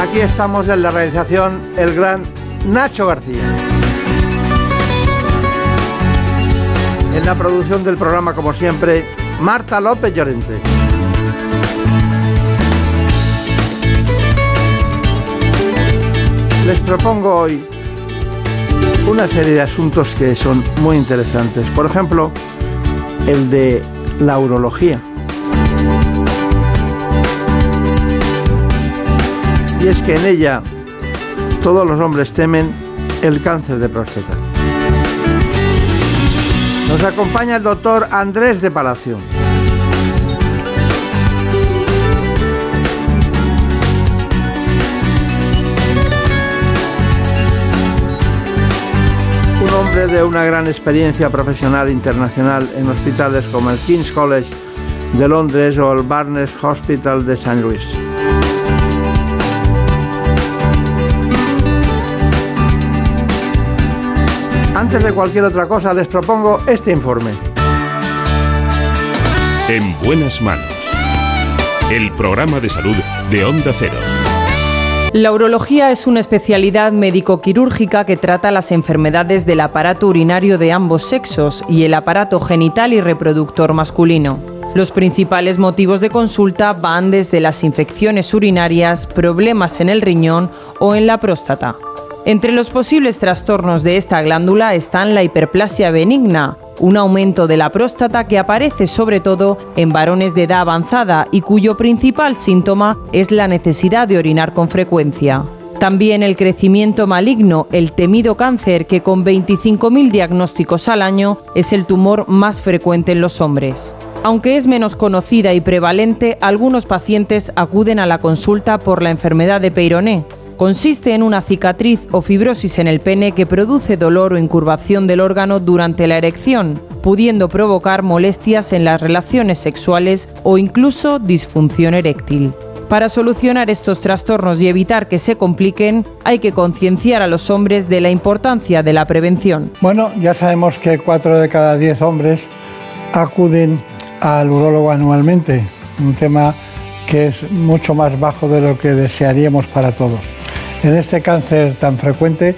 Aquí estamos en la realización el gran Nacho García. En la producción del programa, como siempre, Marta López Llorente. Les propongo hoy una serie de asuntos que son muy interesantes. Por ejemplo, el de la urología. Y es que en ella todos los hombres temen el cáncer de próstata. Nos acompaña el doctor Andrés de Palacio. Un hombre de una gran experiencia profesional internacional en hospitales como el King's College de Londres o el Barnes Hospital de St. Louis. Antes de cualquier otra cosa, les propongo este informe. En buenas manos. El programa de salud de Onda Cero. La urología es una especialidad médico-quirúrgica que trata las enfermedades del aparato urinario de ambos sexos y el aparato genital y reproductor masculino. Los principales motivos de consulta van desde las infecciones urinarias, problemas en el riñón o en la próstata. Entre los posibles trastornos de esta glándula están la hiperplasia benigna, un aumento de la próstata que aparece sobre todo en varones de edad avanzada y cuyo principal síntoma es la necesidad de orinar con frecuencia. También el crecimiento maligno, el temido cáncer, que con 25.000 diagnósticos al año es el tumor más frecuente en los hombres. Aunque es menos conocida y prevalente, algunos pacientes acuden a la consulta por la enfermedad de Peyroné, Consiste en una cicatriz o fibrosis en el pene que produce dolor o incurvación del órgano durante la erección, pudiendo provocar molestias en las relaciones sexuales o incluso disfunción eréctil. Para solucionar estos trastornos y evitar que se compliquen, hay que concienciar a los hombres de la importancia de la prevención. Bueno, ya sabemos que 4 de cada 10 hombres acuden al urólogo anualmente, un tema que es mucho más bajo de lo que desearíamos para todos. En este cáncer tan frecuente,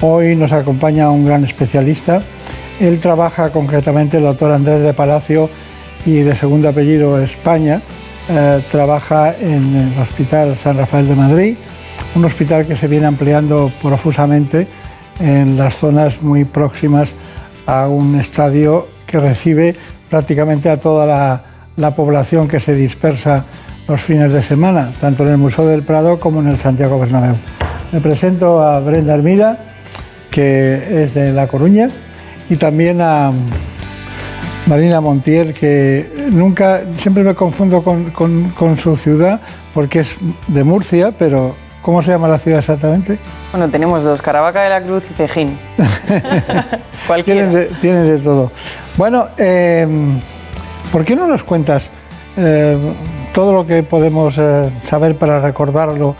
hoy nos acompaña un gran especialista. Él trabaja concretamente, el doctor Andrés de Palacio y de segundo apellido España. Eh, trabaja en el Hospital San Rafael de Madrid, un hospital que se viene ampliando profusamente en las zonas muy próximas a un estadio que recibe prácticamente a toda la, la población que se dispersa los fines de semana, tanto en el Museo del Prado como en el Santiago Bernabéu. Me presento a Brenda Hermida, que es de La Coruña, y también a Marina Montiel, que nunca, siempre me confundo con, su ciudad, porque es de Murcia, pero ¿cómo se llama la ciudad exactamente? Bueno, tenemos dos, Caravaca de la Cruz y Cejín. tienen, de, tienen, de, todo. Bueno, em, ¿por qué no nos cuentas eh, todo lo que podemos eh, saber para recordarlo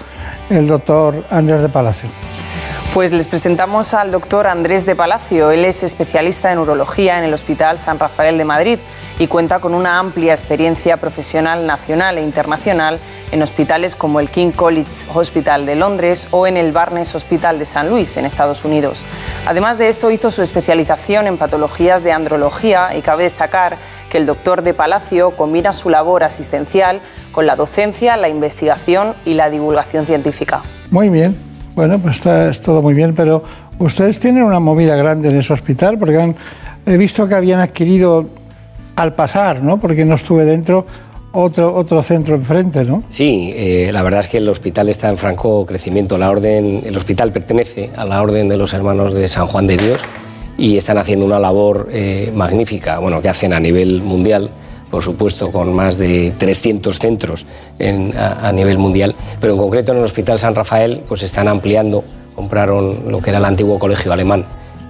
el doctor Andrés de Palacio. Pues les presentamos al doctor Andrés de Palacio. Él es especialista en urología en el Hospital San Rafael de Madrid y cuenta con una amplia experiencia profesional nacional e internacional en hospitales como el King College Hospital de Londres o en el Barnes Hospital de San Luis, en Estados Unidos. Además de esto, hizo su especialización en patologías de andrología y cabe destacar que el doctor de Palacio combina su labor asistencial con la docencia, la investigación y la divulgación científica. Muy bien, bueno, pues está es todo muy bien, pero ustedes tienen una movida grande en ese hospital porque han, he visto que habían adquirido al pasar, ¿no? Porque no estuve dentro. Otro, otro centro enfrente, ¿no? Sí, eh, la verdad es que el hospital está en franco crecimiento. La orden, el hospital pertenece a la Orden de los Hermanos de San Juan de Dios y están haciendo una labor eh, magnífica, bueno, que hacen a nivel mundial por supuesto con más de 300 centros a, nivel mundial, pero en concreto en el Hospital San Rafael pues están ampliando, compraron lo que era el antiguo colegio alemán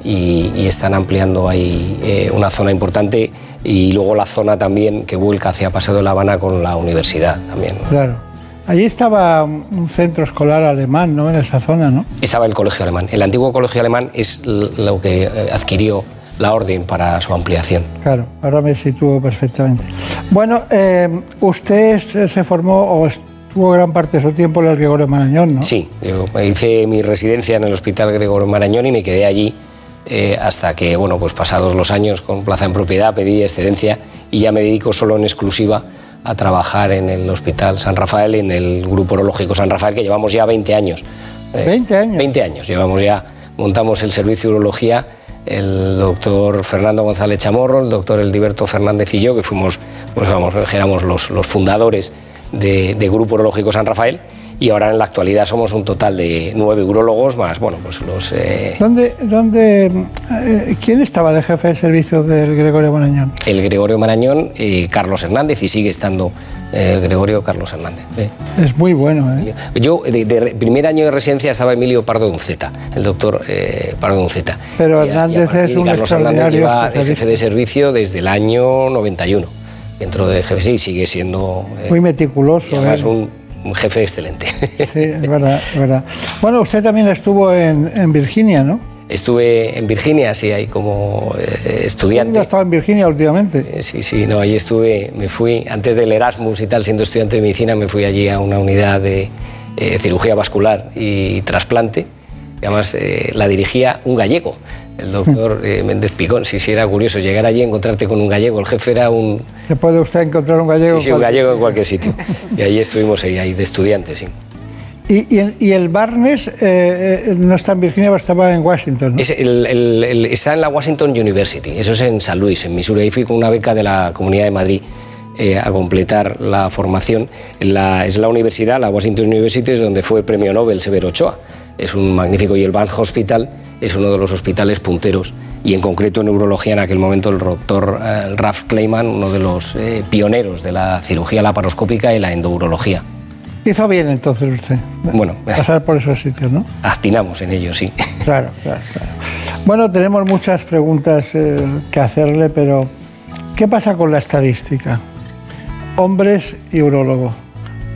y, están ampliando ahí eh, una zona importante y luego la zona también que vuelca hacia Paseo de la Habana con la universidad también. Claro. Allí estaba un centro escolar alemán, ¿no? En esa zona, ¿no? Estaba el colegio alemán. El antiguo colegio alemán es lo que eh, adquirió la orden para su ampliación. Claro, ahora me sitúo perfectamente. Bueno, eh, usted se formó o estuvo gran parte de su tiempo en el Gregorio Marañón, ¿no? Sí, yo hice mi residencia en el Hospital Gregorio Marañón y me quedé allí eh, hasta que, bueno, pues pasados los años con plaza en propiedad pedí excedencia y ya me dedico solo en exclusiva a trabajar en el Hospital San Rafael en el Grupo Urológico San Rafael, que llevamos ya 20 años. ¿20 años? 20 años, llevamos ya, montamos el servicio de urología el doctor Fernando González Chamorro, el doctor Eldiberto Fernández y yo, que fuimos, pues vamos, éramos los, fundadores de, de Grupo Urológico San Rafael y ahora en la actualidad somos un total de nueve urólogos más, bueno, pues los... Eh, ¿Dónde, dónde, eh, ¿Quién estaba de jefe de servicio del Gregorio Marañón? El Gregorio Marañón, y Carlos Hernández, y sigue estando el Gregorio Carlos Hernández. Es muy bueno, ¿eh? Yo, de, primer año de residencia estaba Emilio Pardo Unceta, el doctor eh, Pardo Unceta. Pero Hernández es un Carlos Hernández lleva de jefe de servicio desde el año 91. Dentro de jefe, sí, sigue siendo... muy meticuloso. además, un un jefe excelente. Sí, es verdad, es verdad. Bueno, usted también estuvo en, Virginia, ¿no? Estuve en Virginia, sí, ahí como eh, estudiante. ¿Ya estaba en Virginia últimamente? Eh, sí, sí, no, ahí estuve, me fui, antes del Erasmus y tal, siendo estudiante de medicina, me fui allí a una unidad de eh, cirugía vascular y trasplante, y además la dirigía un gallego el doctor eh, Méndez Picón. Sí, sí, era curioso llegar allí y encontrarte con un gallego. El jefe era un... ¿Se puede usted encontrar un gallego? Sí, sí, un gallego en cualquier sitio. Y allí estuvimos ahí, ahí de estudiantes, sí. ¿Y, el Barnes eh, eh, no está en Virginia, estaba en Washington? ¿no? está en la Washington University, eso es en San Luis, en Missouri. Ahí fui con una beca de la Comunidad de Madrid a completar la formación. La, es la universidad, la Washington University, es donde fue premio Nobel Severo Ochoa. Es un magnífico, y el Barnes Hospital es uno de los hospitales punteros y en concreto en neurología en aquel momento el doctor eh, Ralph Kleiman, uno de los eh, pioneros de la cirugía laparoscópica y la endourología. Hizo bien entonces usted. Bueno, pasar por esos sitios, ¿no? Actinamos en ello, sí. Claro, claro, claro. Bueno, tenemos muchas preguntas eh, que hacerle, pero ¿qué pasa con la estadística? Hombres y urólogos.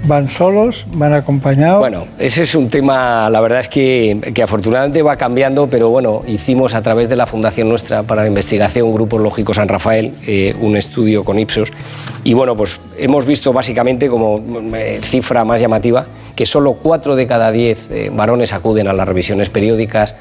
¿Van solos? ¿Van acompañados? Bueno, ese es un tema, la verdad es que, que, afortunadamente va cambiando, pero bueno, hicimos a través de la Fundación Nuestra para la Investigación Grupo Lógico San Rafael eh, un estudio con Ipsos y bueno, pues hemos visto básicamente como eh, cifra más llamativa que solo 4 de cada 10 eh, varones acuden a las revisiones periódicas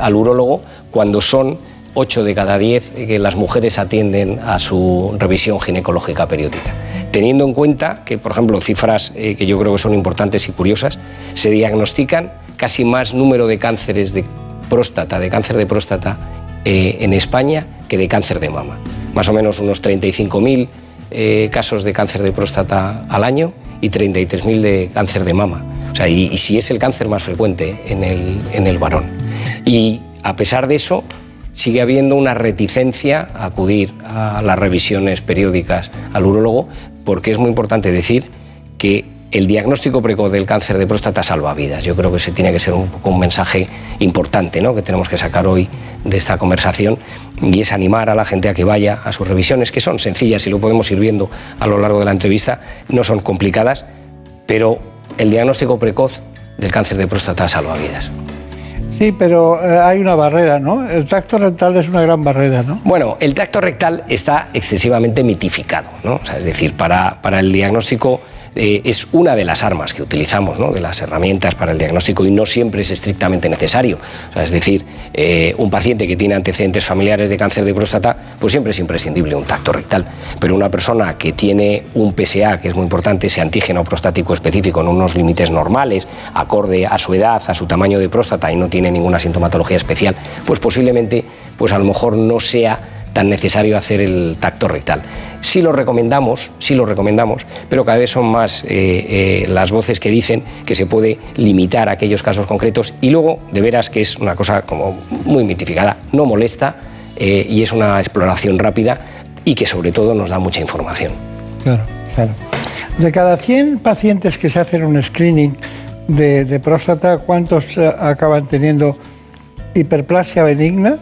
al urólogo cuando son 8 de cada 10 que las mujeres atienden a su revisión ginecológica periódica. Teniendo en cuenta que, por ejemplo, cifras eh, que yo creo que son importantes y curiosas, se diagnostican casi más número de cánceres de próstata, de cáncer de próstata eh, en España que de cáncer de mama. Más o menos unos 35.000 eh, casos de cáncer de próstata al año y 33.000 de cáncer de mama. O sea, y, y, si es el cáncer más frecuente en el, en el varón. Y a pesar de eso, sigue habiendo una reticencia a acudir a las revisiones periódicas al urólogo, porque es muy importante decir que el diagnóstico precoz del cáncer de próstata salva vidas. Yo creo que ese tiene que ser un, un mensaje importante ¿no? que tenemos que sacar hoy de esta conversación y es animar a la gente a que vaya a sus revisiones, que son sencillas y lo podemos ir viendo a lo largo de la entrevista, no son complicadas, pero el diagnóstico precoz del cáncer de próstata salva vidas. Sí, pero eh, hay una barrera, ¿no? El tacto rectal es una gran barrera, ¿no? Bueno, el tacto rectal está excesivamente mitificado, ¿no? O sea, es decir, para, para el diagnóstico eh, es una de las armas que utilizamos, ¿no? de las herramientas para el diagnóstico y no siempre es estrictamente necesario. es decir, eh, un paciente que tiene antecedentes familiares de cáncer de próstata, pues siempre es imprescindible un tacto rectal. Pero una persona que tiene un PSA, que es muy importante, ese antígeno prostático específico en unos límites normales, acorde a su edad, a su tamaño de próstata y no tiene ninguna sintomatología especial, pues posiblemente, pues a lo mejor no sea tan necesario hacer el tacto rectal. Sí lo recomendamos, sí lo recomendamos, pero cada vez son más eh, eh, las voces que dicen que se puede limitar aquellos casos concretos y luego, de veras que es una cosa como muy mitificada, no molesta eh, y es una exploración rápida y que sobre todo nos da mucha información. Claro, claro. De cada 100 pacientes que se hacen un screening de, próstata, ¿cuántos acaban teniendo hiperplasia benigna,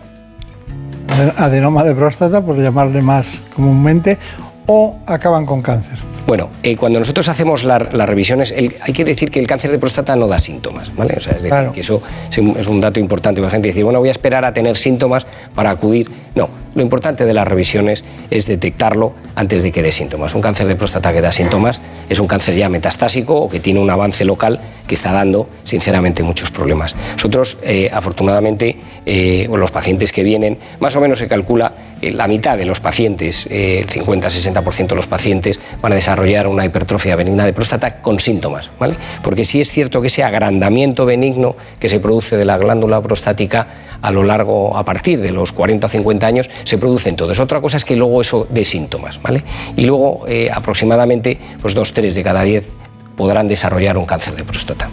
adenoma de próstata, por llamarle más comúnmente, o acaban con cáncer? Bueno, eh, cuando nosotros hacemos las revisiones, hay que decir que el cáncer de próstata no da síntomas, ¿vale? O sea, es decir, que eso es un dato importante. La gente dice, bueno, voy a esperar a tener síntomas para acudir. No, lo importante de las revisiones es detectarlo antes de que dé síntomas. Un cáncer de próstata que da síntomas es un cáncer ya metastásico o que tiene un avance local que está dando, sinceramente, muchos problemas. Nosotros, eh, afortunadamente, eh, los pacientes que vienen, más o menos se calcula que la mitad de los pacientes, el 50-60% de los pacientes, van a desarrollar una hipertrofia benigna de próstata con síntomas, ¿vale? Porque sí es cierto que ese agrandamiento benigno que se produce de la glándula prostática a lo largo, a partir de los 40 o 50 años, se produce entonces. Otra cosa es que luego eso de síntomas, ¿vale? Y luego eh, aproximadamente pues dos, tres de cada diez podrán desarrollar un cáncer de próstata.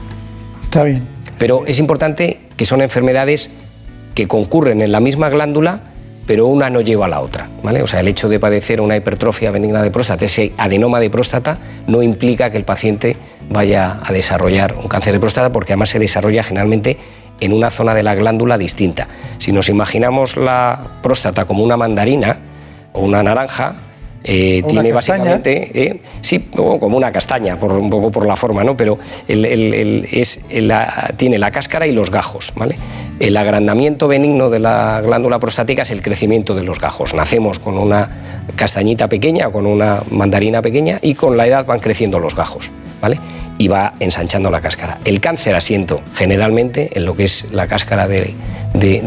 Está bien. Pero es importante que son enfermedades que concurren en la misma glándula, pero una no lleva a la otra. ¿vale? O sea, el hecho de padecer una hipertrofia benigna de próstata, ese adenoma de próstata, no implica que el paciente vaya a desarrollar un cáncer de próstata, porque además se desarrolla generalmente en una zona de la glándula distinta. Si nos imaginamos la próstata como una mandarina o una naranja, eh, tiene básicamente, eh, sí, como una castaña, por, un poco por la forma, ¿no? Pero es, tiene la cáscara y los gajos, ¿vale? El agrandamiento benigno de la glándula prostática es el crecimiento de los gajos. Nacemos con una castañita pequeña, con una mandarina pequeña y con la edad van creciendo los gajos, ¿vale? Y va ensanchando la cáscara. El cáncer asiento generalmente en lo que es la cáscara de,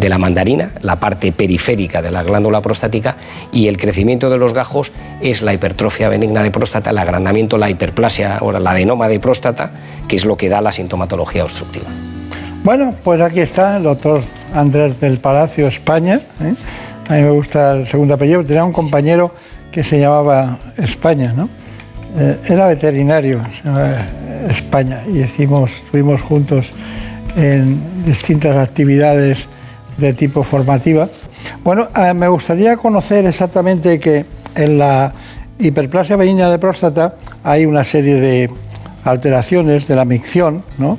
la mandarina, la parte periférica de la glándula prostática, y el crecimiento de los gajos es la hipertrofia benigna de próstata, el agrandamiento, la hiperplasia o la adenoma de próstata, que es lo que da la sintomatología obstructiva. Bueno, pues aquí está el doctor Andrés del Palacio, España. ¿eh? A mí me gusta el segundo apellido. Tenía un compañero que se llamaba España, ¿no? Eh, era veterinario, España, y hicimos, estuvimos juntos en distintas actividades de tipo formativa. Bueno, eh, me gustaría conocer exactamente que en la hiperplasia benigna de próstata hay una serie de alteraciones de la micción, ¿no?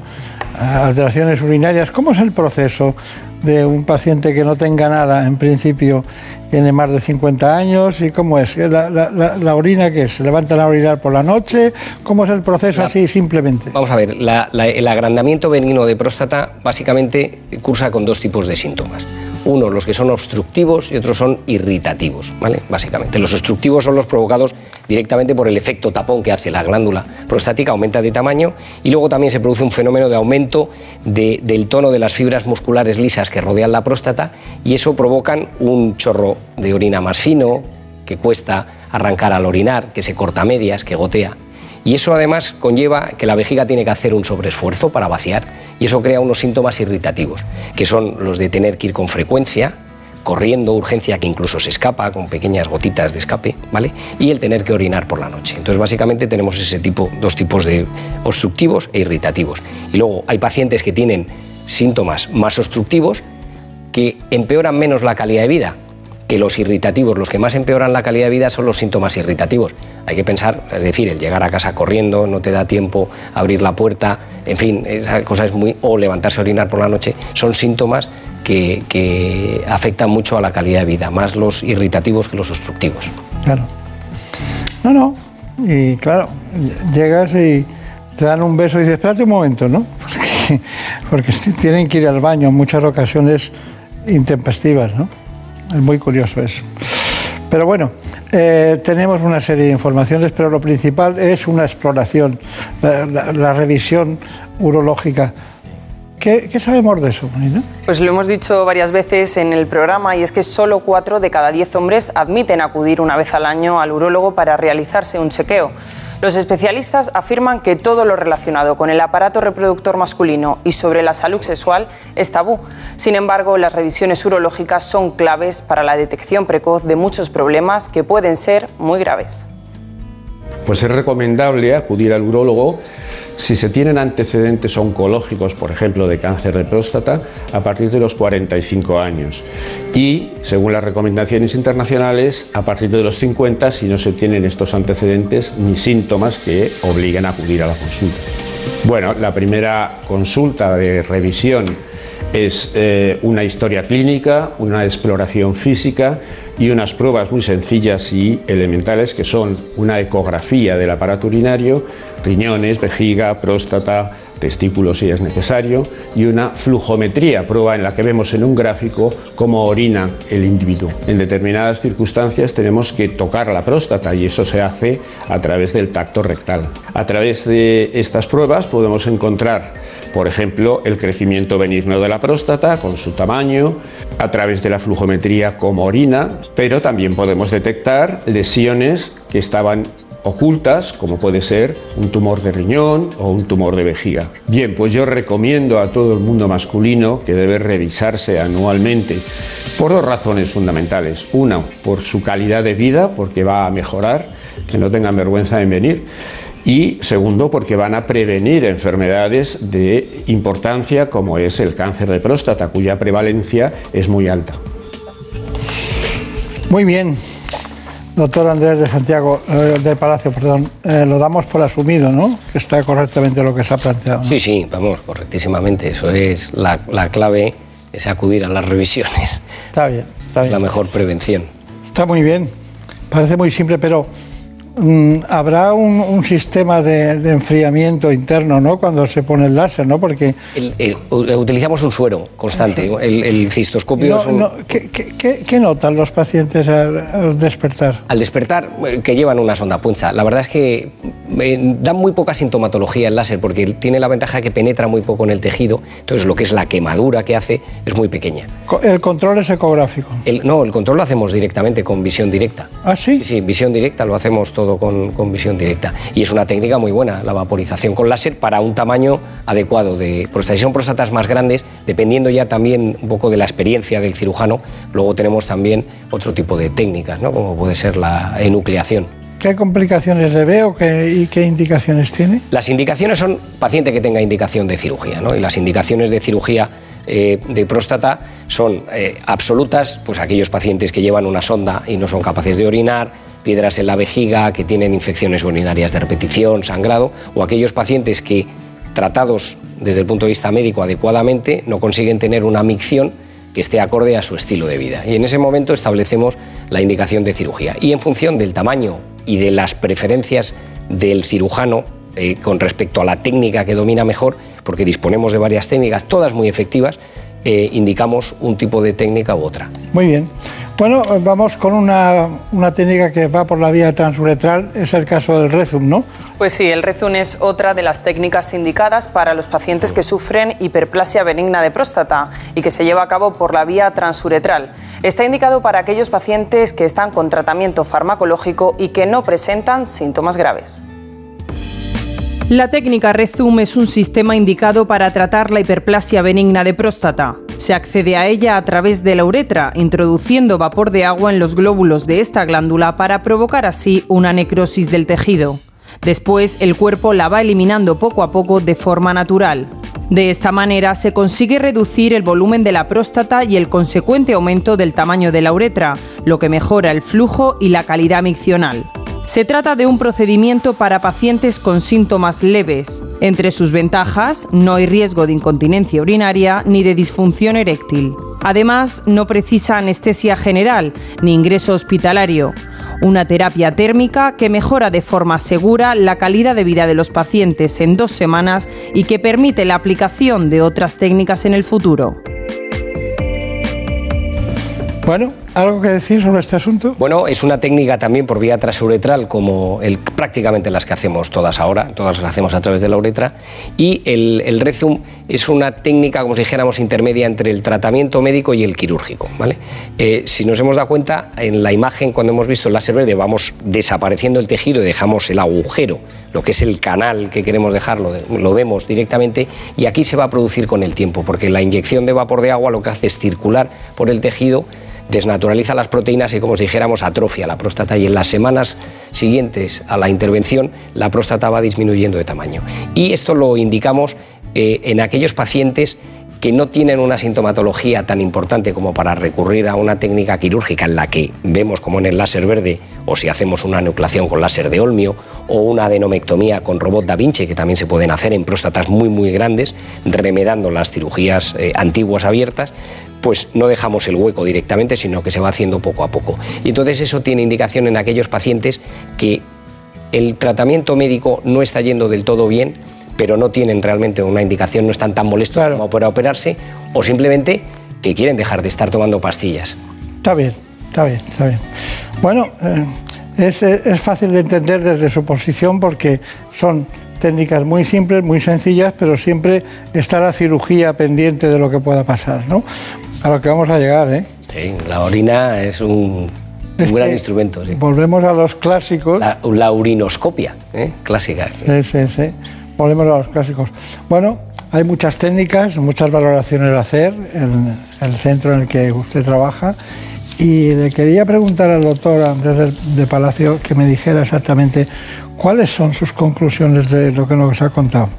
Eh, alteraciones urinarias. ¿Cómo es el proceso de un paciente que no tenga nada, en principio tiene más de 50 años, y cómo es, la, orina que se levanta a orinar por la noche, cómo es el proceso así simplemente. Vamos a ver, el agrandamiento benigno de próstata básicamente cursa con dos tipos de síntomas. Uno, los que son obstructivos y otros son irritativos, ¿vale? Básicamente. Los obstructivos son los provocados directamente por el efecto tapón que hace la glándula prostática, aumenta de tamaño y luego también se produce un fenómeno de aumento del tono de las fibras musculares lisas que rodean la próstata y eso provocan un chorro de orina más fino, que cuesta arrancar al orinar, que se corta a medias, que gotea. Y eso además conlleva que la vejiga tiene que hacer un sobreesfuerzo para vaciar y eso crea unos síntomas irritativos, que son los de tener que ir con frecuencia, corriendo, urgencia que incluso se escapa con pequeñas gotitas de escape, ¿vale? Y el tener que orinar por la noche. Entonces, básicamente tenemos ese tipo, dos tipos de obstructivos e irritativos. Y luego hay pacientes que tienen síntomas más obstructivos que empeoran menos la calidad de vida, que los irritativos, los que más empeoran la calidad de vida son los síntomas irritativos. Hay que pensar, es decir, el llegar a casa corriendo, no te da tiempo abrir la puerta, en fin, esa cosa es muy. o levantarse a orinar por la noche, son síntomas que, afectan mucho a la calidad de vida, más los irritativos que los obstructivos. Claro. No, no. Y claro, llegas y te dan un beso y dices, espérate un momento, ¿no? Porque, porque tienen que ir al baño en muchas ocasiones intempestivas, ¿no? Es muy curioso eso. Pero bueno, eh, tenemos una serie de informaciones, pero lo principal es una exploración, la, revisión urológica. ¿Qué, sabemos de eso, Nina? Pues lo hemos dicho varias veces en el programa y es que solo cuatro de cada diez hombres admiten acudir una vez al año al urólogo para realizarse un chequeo. Los especialistas afirman que todo lo relacionado con el aparato reproductor masculino y sobre la salud sexual es tabú. Sin embargo, las revisiones urológicas son claves para la detección precoz de muchos problemas que pueden ser muy graves. Pues es recomendable acudir al urólogo si se tienen antecedentes oncológicos, por ejemplo, de cáncer de próstata, a partir de los 45 años. Y, según las recomendaciones internacionales, a partir de los 50 si no se tienen estos antecedentes ni síntomas que obliguen a acudir a la consulta. Bueno, la primera consulta de revisión es eh, una historia clínica, una exploración física y unas pruebas muy sencillas y elementales que son una ecografía del aparato urinario, riñones, vejiga, próstata, testículos si es necesario, y una flujometría, prueba en la que vemos en un gráfico cómo orina el individuo. En determinadas circunstancias tenemos que tocar la próstata y eso se hace a través del tacto rectal. A través de estas pruebas podemos encontrar, por ejemplo, el crecimiento benigno de la próstata con su tamaño, a través de la flujometría como orina, pero también podemos detectar lesiones que estaban ocultas, como puede ser un tumor de riñón o un tumor de vejiga. Bien, pues yo recomiendo a todo el mundo masculino que debe revisarse anualmente por dos razones fundamentales. Una, por su calidad de vida, porque va a mejorar, que no tengan vergüenza en venir. Y segundo, porque van a prevenir enfermedades de importancia como es el cáncer de próstata, cuya prevalencia es muy alta. Muy bien, Doctor Andrés de Santiago, eh, de Palacio, perdón, eh, lo damos por asumido, ¿no? Que está correctamente lo que se ha planteado. Sí, sí, vamos, correctísimamente. Eso es la, la, clave, es acudir a las revisiones. Está bien, está bien. La mejor prevención. Está muy bien. Parece muy simple, pero habrá un, sistema de, enfriamiento interno, ¿no? Cuando se pone el láser, ¿no? Porque utilizamos un suero constante. El, cistoscopio es un... ¿qué, notan los pacientes al, despertar? Al despertar, eh, que llevan una sonda puncha. La verdad es que eh, da muy poca sintomatología el láser porque tiene la ventaja que penetra muy poco en el tejido. Entonces, lo que es la quemadura que hace es muy pequeña. ¿El control es ecográfico? no, el control lo hacemos directamente con visión directa. ¿Ah, sí? Sí, sí visión directa lo hacemos todo todo con, visión directa. Y es una técnica muy buena, la vaporización con láser para un tamaño adecuado de próstata. Si son próstatas más grandes, dependiendo ya también un poco de la experiencia del cirujano, luego tenemos también otro tipo de técnicas, ¿no? como puede ser la enucleación. ¿Qué complicaciones le veo y qué indicaciones tiene? Las indicaciones son paciente que tenga indicación de cirugía, ¿no? y las indicaciones de cirugía eh, de próstata son eh, absolutas, pues aquellos pacientes que llevan una sonda y no son capaces de orinar, piedras en la vejiga, que tienen infecciones urinarias de repetición, sangrado, o aquellos pacientes que, tratados desde el punto de vista médico adecuadamente, no consiguen tener una micción que esté acorde a su estilo de vida. Y en ese momento establecemos la indicación de cirugía. Y en función del tamaño y de las preferencias del cirujano eh, con respecto a la técnica que domina mejor, porque disponemos de varias técnicas, todas muy efectivas, eh, indicamos un tipo de técnica u otra. Muy bien. Bueno, vamos con una, técnica que va por la vía transuretral, es el caso del Rezum, ¿no? Pues sí, el Rezum es otra de las técnicas indicadas para los pacientes que sufren hiperplasia benigna de próstata y que se lleva a cabo por la vía transuretral. Está indicado para aquellos pacientes que están con tratamiento farmacológico y que no presentan síntomas graves. La técnica Rezum es un sistema indicado para tratar la hiperplasia benigna de próstata. Se accede a ella a través de la uretra, introduciendo vapor de agua en los glóbulos de esta glándula para provocar así una necrosis del tejido. Después, el cuerpo la va eliminando poco a poco de forma natural. De esta manera se consigue reducir el volumen de la próstata y el consecuente aumento del tamaño de la uretra, lo que mejora el flujo y la calidad miccional. Se trata de un procedimiento para pacientes con síntomas leves. Entre sus ventajas, no hay riesgo de incontinencia urinaria ni de disfunción eréctil. Además, no precisa anestesia general ni ingreso hospitalario. Una terapia térmica que mejora de forma segura la calidad de vida de los pacientes en dos semanas y que permite la aplicación de otras técnicas en el futuro. Bueno, ¿algo que decir sobre este asunto? Bueno, es una técnica también por vía transuretral, como el, prácticamente las que hacemos todas ahora, todas las hacemos a través de la uretra. Y el, el Rezum es una técnica, como si dijéramos, intermedia entre el tratamiento médico y el quirúrgico. ¿vale? Eh, si nos hemos dado cuenta, en la imagen, cuando hemos visto el láser verde, vamos desapareciendo el tejido y dejamos el agujero, lo que es el canal que queremos dejarlo, lo vemos directamente. Y aquí se va a producir con el tiempo, porque la inyección de vapor de agua lo que hace es circular por el tejido desnaturaliza las proteínas y como si dijéramos atrofia la próstata y en las semanas siguientes a la intervención la próstata va disminuyendo de tamaño. Y esto lo indicamos eh, en aquellos pacientes que no tienen una sintomatología tan importante como para recurrir a una técnica quirúrgica en la que vemos como en el láser verde o si hacemos una nucleación con láser de Olmio o una adenomectomía con robot Da Vinci que también se pueden hacer en próstatas muy muy grandes remedando las cirugías eh, antiguas abiertas pues no dejamos el hueco directamente sino que se va haciendo poco a poco y entonces eso tiene indicación en aquellos pacientes que el tratamiento médico no está yendo del todo bien pero no tienen realmente una indicación, no están tan molestos como para operarse, o simplemente que quieren dejar de estar tomando pastillas. Está bien, está bien, está bien. Bueno, eh, es, es fácil de entender desde su posición porque son técnicas muy simples, muy sencillas, pero siempre está la cirugía pendiente de lo que pueda pasar, ¿no? A lo que vamos a llegar, ¿eh? Sí, la orina es un, un gran instrumento. Sí. Volvemos a los clásicos. La, la urinoscopia, ¿eh? clásica. Sí, sí, sí. Volvemos a los clásicos. Bueno, hay muchas técnicas, muchas valoraciones a hacer en el centro en el que usted trabaja. Y le quería preguntar al doctor Andrés de Palacio que me dijera exactamente cuáles son sus conclusiones de lo que nos ha contado.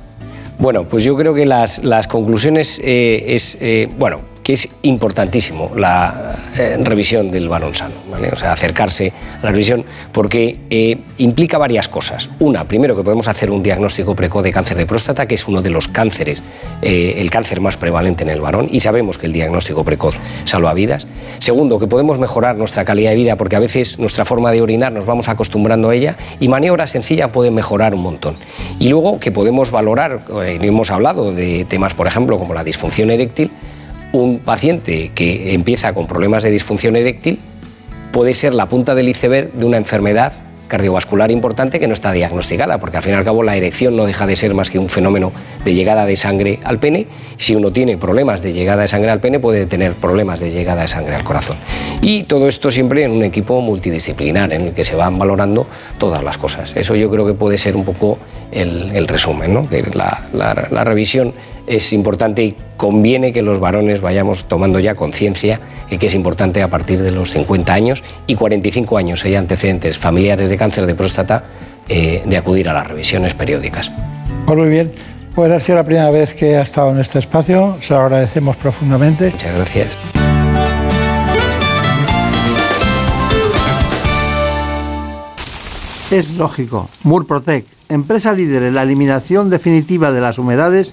Bueno, pues yo creo que las, las conclusiones eh, es, eh, bueno, que es importantísimo la eh, revisión del varón sano, ¿vale? o sea, acercarse a la revisión, porque eh, implica varias cosas. Una, primero que podemos hacer un diagnóstico precoz de cáncer de próstata, que es uno de los cánceres, eh, el cáncer más prevalente en el varón, y sabemos que el diagnóstico precoz salva vidas. Segundo, que podemos mejorar nuestra calidad de vida, porque a veces nuestra forma de orinar nos vamos acostumbrando a ella, y maniobras sencillas pueden mejorar un montón. Y luego que podemos valorar, hemos hablado de temas, por ejemplo, como la disfunción eréctil, un paciente que empieza con problemas de disfunción eréctil puede ser la punta del iceberg de una enfermedad cardiovascular importante que no está diagnosticada, porque al fin y al cabo la erección no deja de ser más que un fenómeno de llegada de sangre al pene. Si uno tiene problemas de llegada de sangre al pene, puede tener problemas de llegada de sangre al corazón. Y todo esto siempre en un equipo multidisciplinar, en el que se van valorando todas las cosas. Eso yo creo que puede ser un poco el, resumen, ¿no? que la, la revisión es importante y conviene que los varones vayamos tomando ya conciencia de que es importante a partir de los 50 años y 45 años hay antecedentes familiares de cáncer de próstata eh, de acudir a las revisiones periódicas. Pues muy bien, pues ha sido la primera vez que ha estado en este espacio, se lo agradecemos profundamente. Muchas gracias. Es lógico, Murprotec, empresa líder en la eliminación definitiva de las humedades,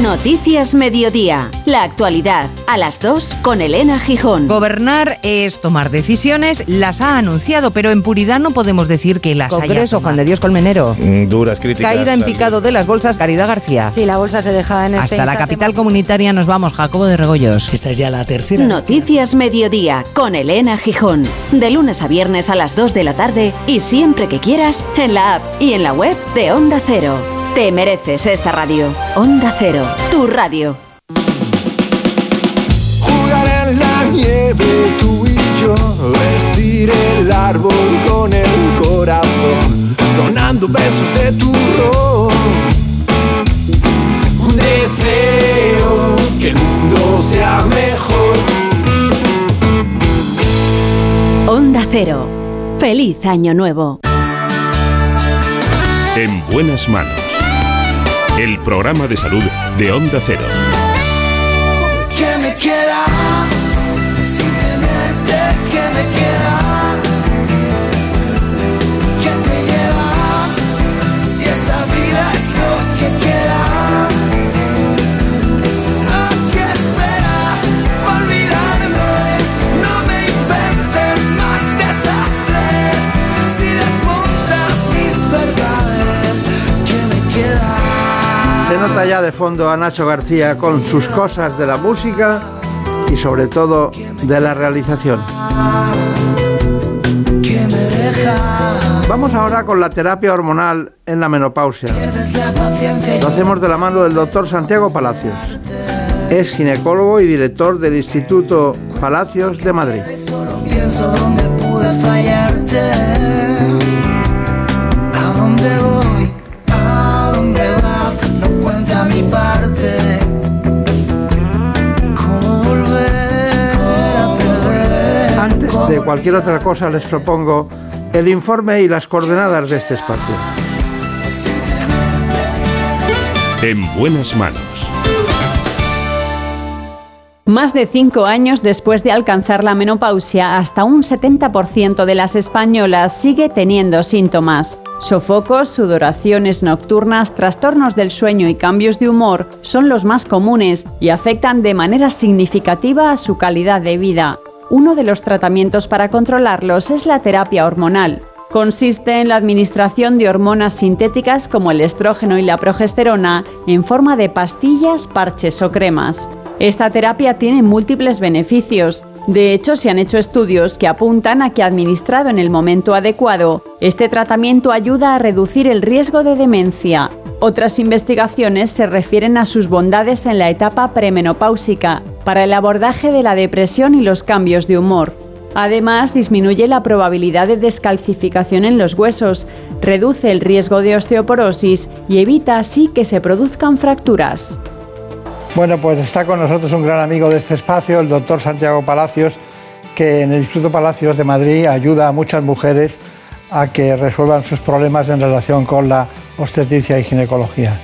Noticias Mediodía. La actualidad a las 2 con Elena Gijón. Gobernar es tomar decisiones, las ha anunciado, pero en puridad no podemos decir que las haya Congreso, tomado. Juan de Dios Colmenero. Mm, Duras críticas. Caída en al- picado de las bolsas, Caridad García. Si la bolsa se deja en este Hasta la capital comunitaria nos vamos, Jacobo de Regoyos. Esta es ya la tercera. Noticias Mediodía con Elena Gijón. De lunes a viernes a las 2 de la tarde y siempre que quieras en la app y en la web de Onda Cero. Te mereces esta radio. Onda Cero, tu radio. Jugar en la nieve tú y yo, vestir el árbol con el corazón, donando besos de turrón. Un deseo que el mundo sea mejor. Onda Cero. Feliz Año Nuevo. En buenas manos. El programa de salud de Onda Cero. Nota ya de fondo a Nacho García con sus cosas de la música y sobre todo de la realización. Vamos ahora con la terapia hormonal en la menopausia. Lo hacemos de la mano del doctor Santiago Palacios. Es ginecólogo y director del Instituto Palacios de Madrid. De cualquier otra cosa les propongo el informe y las coordenadas de este espacio. En buenas manos. Más de cinco años después de alcanzar la menopausia, hasta un 70% de las españolas sigue teniendo síntomas. Sofocos, sudoraciones nocturnas, trastornos del sueño y cambios de humor son los más comunes y afectan de manera significativa a su calidad de vida. Uno de los tratamientos para controlarlos es la terapia hormonal. Consiste en la administración de hormonas sintéticas como el estrógeno y la progesterona en forma de pastillas, parches o cremas. Esta terapia tiene múltiples beneficios. De hecho, se han hecho estudios que apuntan a que administrado en el momento adecuado, este tratamiento ayuda a reducir el riesgo de demencia. Otras investigaciones se refieren a sus bondades en la etapa premenopáusica, para el abordaje de la depresión y los cambios de humor. Además, disminuye la probabilidad de descalcificación en los huesos, reduce el riesgo de osteoporosis y evita así que se produzcan fracturas. Bueno, pues está con nosotros un gran amigo de este espacio, el doctor Santiago Palacios, que en el Instituto Palacios de Madrid ayuda a muchas mujeres a que resuelvan sus problemas en relación con la obstetricia y ginecología.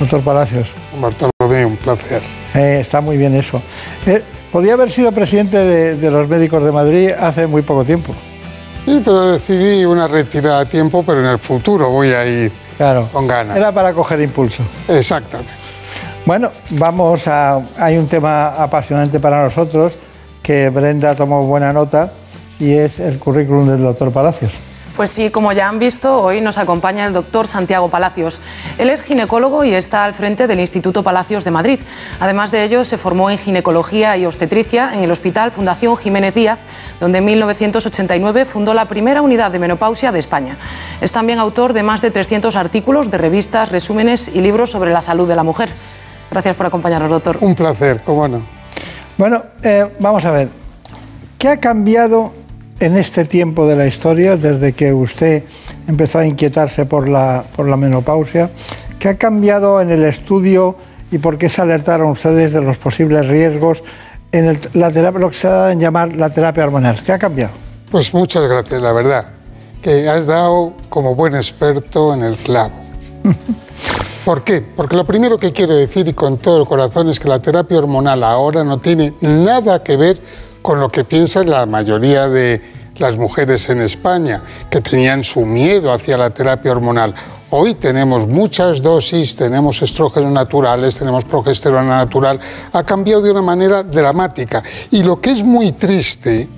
Doctor Palacios. Bartolomé, un placer. Eh, está muy bien eso. Eh, podía haber sido presidente de, de los médicos de Madrid hace muy poco tiempo. Sí, pero decidí una retirada a tiempo, pero en el futuro voy a ir Claro. con ganas. Era para coger impulso. Exactamente. Bueno, vamos a. Hay un tema apasionante para nosotros que Brenda tomó buena nota y es el currículum del doctor Palacios. Pues sí, como ya han visto, hoy nos acompaña el doctor Santiago Palacios. Él es ginecólogo y está al frente del Instituto Palacios de Madrid. Además de ello, se formó en ginecología y obstetricia en el Hospital Fundación Jiménez Díaz, donde en 1989 fundó la primera unidad de menopausia de España. Es también autor de más de 300 artículos de revistas, resúmenes y libros sobre la salud de la mujer. Gracias por acompañarnos, doctor. Un placer, cómo no. Bueno, eh, vamos a ver. ¿Qué ha cambiado en este tiempo de la historia, desde que usted empezó a inquietarse por la, por la menopausia? ¿Qué ha cambiado en el estudio y por qué se alertaron ustedes de los posibles riesgos en el- la terapia, lo que se da en llamar la terapia hormonal? ¿Qué ha cambiado? Pues muchas gracias, la verdad, que has dado como buen experto en el clavo. ¿Por qué? Porque lo primero que quiero decir y con todo el corazón es que la terapia hormonal ahora no tiene nada que ver con lo que piensan la mayoría de las mujeres en España, que tenían su miedo hacia la terapia hormonal. Hoy tenemos muchas dosis, tenemos estrógenos naturales, tenemos progesterona natural, ha cambiado de una manera dramática. Y lo que es muy triste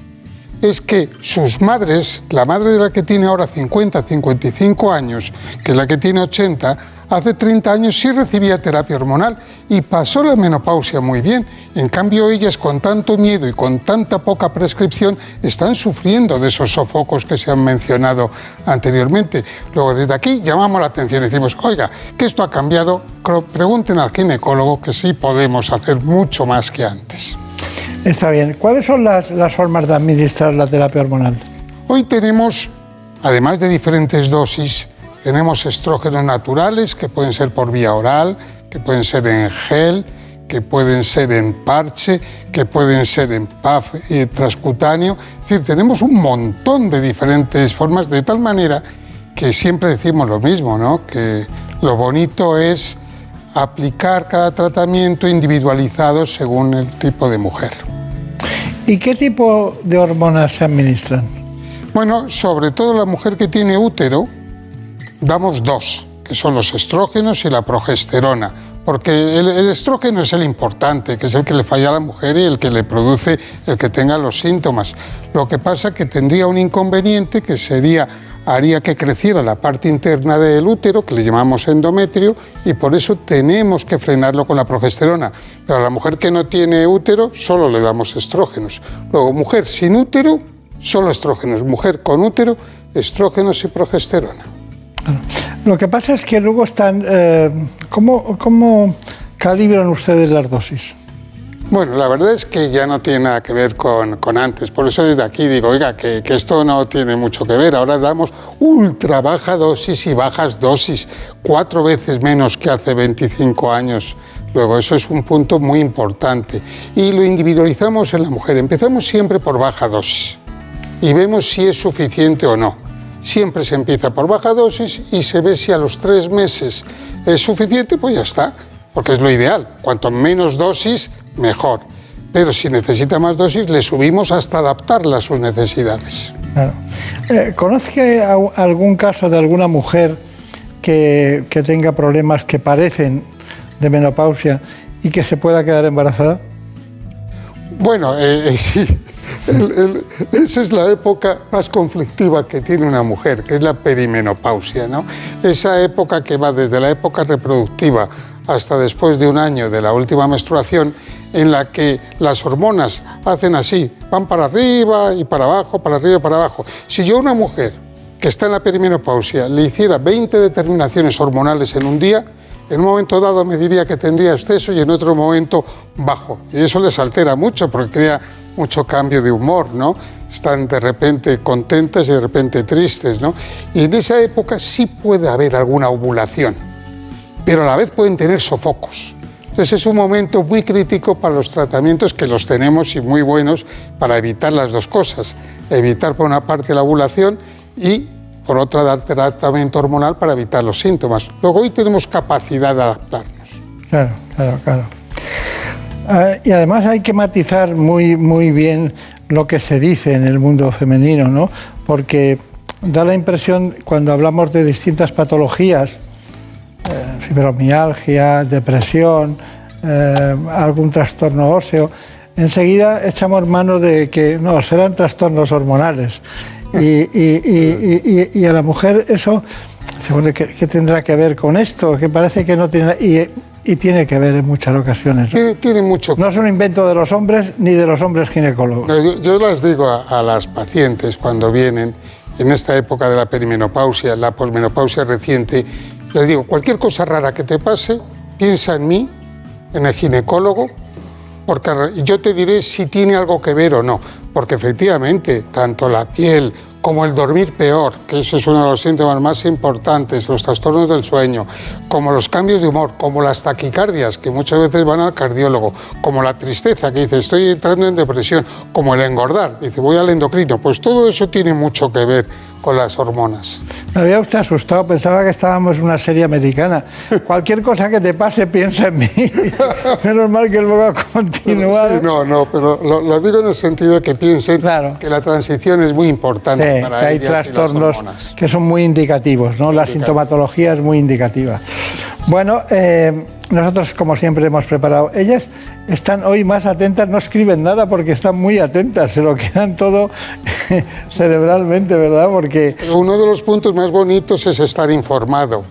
es que sus madres, la madre de la que tiene ahora 50, 55 años, que es la que tiene 80, hace 30 años sí recibía terapia hormonal y pasó la menopausia muy bien. En cambio, ellas con tanto miedo y con tanta poca prescripción están sufriendo de esos sofocos que se han mencionado anteriormente. Luego, desde aquí llamamos la atención y decimos, oiga, que esto ha cambiado, pregunten al ginecólogo que sí podemos hacer mucho más que antes. Está bien. ¿Cuáles son las, las formas de administrar la terapia hormonal? Hoy tenemos, además de diferentes dosis, tenemos estrógenos naturales que pueden ser por vía oral, que pueden ser en gel, que pueden ser en parche, que pueden ser en PAF y transcutáneo. Es decir, tenemos un montón de diferentes formas, de tal manera que siempre decimos lo mismo, ¿no? Que lo bonito es aplicar cada tratamiento individualizado según el tipo de mujer. ¿Y qué tipo de hormonas se administran? Bueno, sobre todo la mujer que tiene útero, damos dos, que son los estrógenos y la progesterona, porque el, estrógeno es el importante, que es el que le falla a la mujer y el que le produce el que tenga los síntomas. Lo que pasa es que tendría un inconveniente que sería haría que creciera la parte interna del útero, que le llamamos endometrio, y por eso tenemos que frenarlo con la progesterona. Pero a la mujer que no tiene útero, solo le damos estrógenos. Luego, mujer sin útero, solo estrógenos. Mujer con útero, estrógenos y progesterona. Lo que pasa es que luego están... Eh, ¿cómo, ¿Cómo calibran ustedes las dosis? Bueno, la verdad es que ya no tiene nada que ver con, con antes. Por eso desde aquí digo, oiga, que, que, esto no tiene mucho que ver. Ahora damos ultra baja dosis y bajas dosis, cuatro veces menos que hace 25 años. Luego, eso es un punto muy importante. Y lo individualizamos en la mujer. Empezamos siempre por baja dosis y vemos si es suficiente o no. Siempre se empieza por baja dosis y se ve si a los tres meses es suficiente, pues ya está, porque es lo ideal. Cuanto menos dosis, mejor. Pero si necesita más dosis, le subimos hasta adaptarla a sus necesidades. Claro. Eh, ¿Conoce algún caso de alguna mujer que, que, tenga problemas que parecen de menopausia y que se pueda quedar embarazada? Bueno, eh, eh, sí. Esa es la época más conflictiva que tiene una mujer, que es la perimenopausia, ¿no? Esa época que va desde la época reproductiva hasta después de un año de la última menstruación, en la que las hormonas hacen así, van para arriba y para abajo, para arriba y para abajo. Si yo a una mujer que está en la perimenopausia le hiciera 20 determinaciones hormonales en un día, en un momento dado me diría que tendría exceso y en otro momento bajo. Y eso les altera mucho porque crea mucho cambio de humor, ¿no? Están de repente contentas y de repente tristes, ¿no? Y en esa época sí puede haber alguna ovulación, pero a la vez pueden tener sofocos. Entonces es un momento muy crítico para los tratamientos que los tenemos y muy buenos para evitar las dos cosas. Evitar por una parte la ovulación y por otra dar tratamiento hormonal para evitar los síntomas. Luego hoy tenemos capacidad de adaptarnos. Claro, claro, claro. Uh, y además hay que matizar muy, muy bien lo que se dice en el mundo femenino, ¿no? Porque da la impresión, cuando hablamos de distintas patologías, eh, fibromialgia, depresión, eh, algún trastorno óseo, enseguida echamos mano de que no, serán trastornos hormonales. Y, y, y, y a la mujer eso, ¿qué, ¿qué, tendrá que ver con esto? Que parece que no tiene... Y tiene que ver en muchas ocasiones. Tiene, tiene, mucho. No es un invento de los hombres ni de los hombres ginecólogos. No, yo, yo, les digo a, a, las pacientes cuando vienen en esta época de la perimenopausia, la posmenopausia reciente, les digo, cualquier cosa rara que te pase, piensa en mí, en el ginecólogo, porque yo te diré si tiene algo que ver o no, porque efectivamente tanto la piel como el dormir peor, que eso es uno de los síntomas más importantes, los trastornos del sueño, como los cambios de humor, como las taquicardias, que muchas veces van al cardiólogo, como la tristeza, que dice estoy entrando en depresión, como el engordar, dice voy al endocrino, pues todo eso tiene mucho que ver con las hormonas. Me había usted asustado, pensaba que estábamos en una serie americana. Cualquier cosa que te pase, piensa en mí. Menos mal que luego ha continuado. Sí, no, no, pero lo, lo, digo en el sentido de que piensen claro. que la transición es muy importante sí, para que hay ellas trastornos las que son muy indicativos, ¿no? La sintomatología es muy indicativa. Bueno, eh, nosotros, como siempre, hemos preparado. Ellas están hoy más atentas, no escriben nada porque están muy atentas, se lo quedan todo cerebralmente, ¿verdad? Porque uno de los puntos más bonitos es estar informado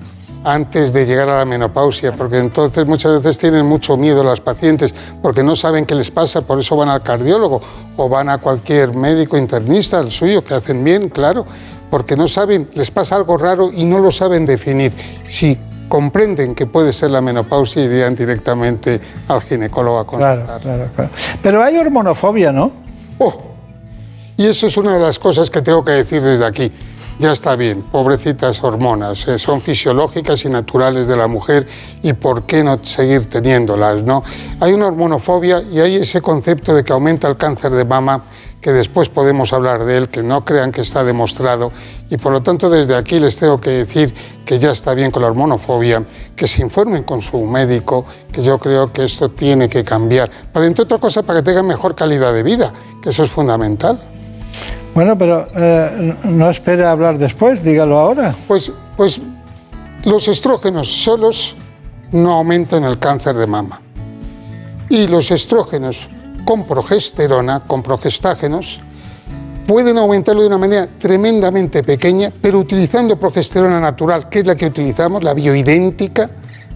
antes de llegar a la menopausia, porque entonces muchas veces tienen mucho miedo las pacientes porque no saben qué les pasa, por eso van al cardiólogo o van a cualquier médico internista, al suyo, que hacen bien, claro, porque no saben, les pasa algo raro y no lo saben definir. Si comprenden que puede ser la menopausia, irían directamente al ginecólogo a consultar. Claro, claro, claro. Pero hay hormonofobia, ¿no? Oh, y eso es una de las cosas que tengo que decir desde aquí. Ya está bien, pobrecitas hormonas, eh, son fisiológicas y naturales de la mujer y por qué no seguir teniéndolas, ¿no? Hay una hormonofobia y hay ese concepto de que aumenta el cáncer de mama que después podemos hablar de él, que no crean que está demostrado y por lo tanto desde aquí les tengo que decir que ya está bien con la hormonofobia, que se informen con su médico, que yo creo que esto tiene que cambiar. Para, entre otras cosas, para que tengan mejor calidad de vida, que eso es fundamental. Bueno, pero eh, no espere a hablar después, dígalo ahora. Pues, pues los estrógenos solos no aumentan el cáncer de mama. Y los estrógenos con progesterona, con progestágenos, pueden aumentarlo de una manera tremendamente pequeña, pero utilizando progesterona natural, que es la que utilizamos, la bioidéntica,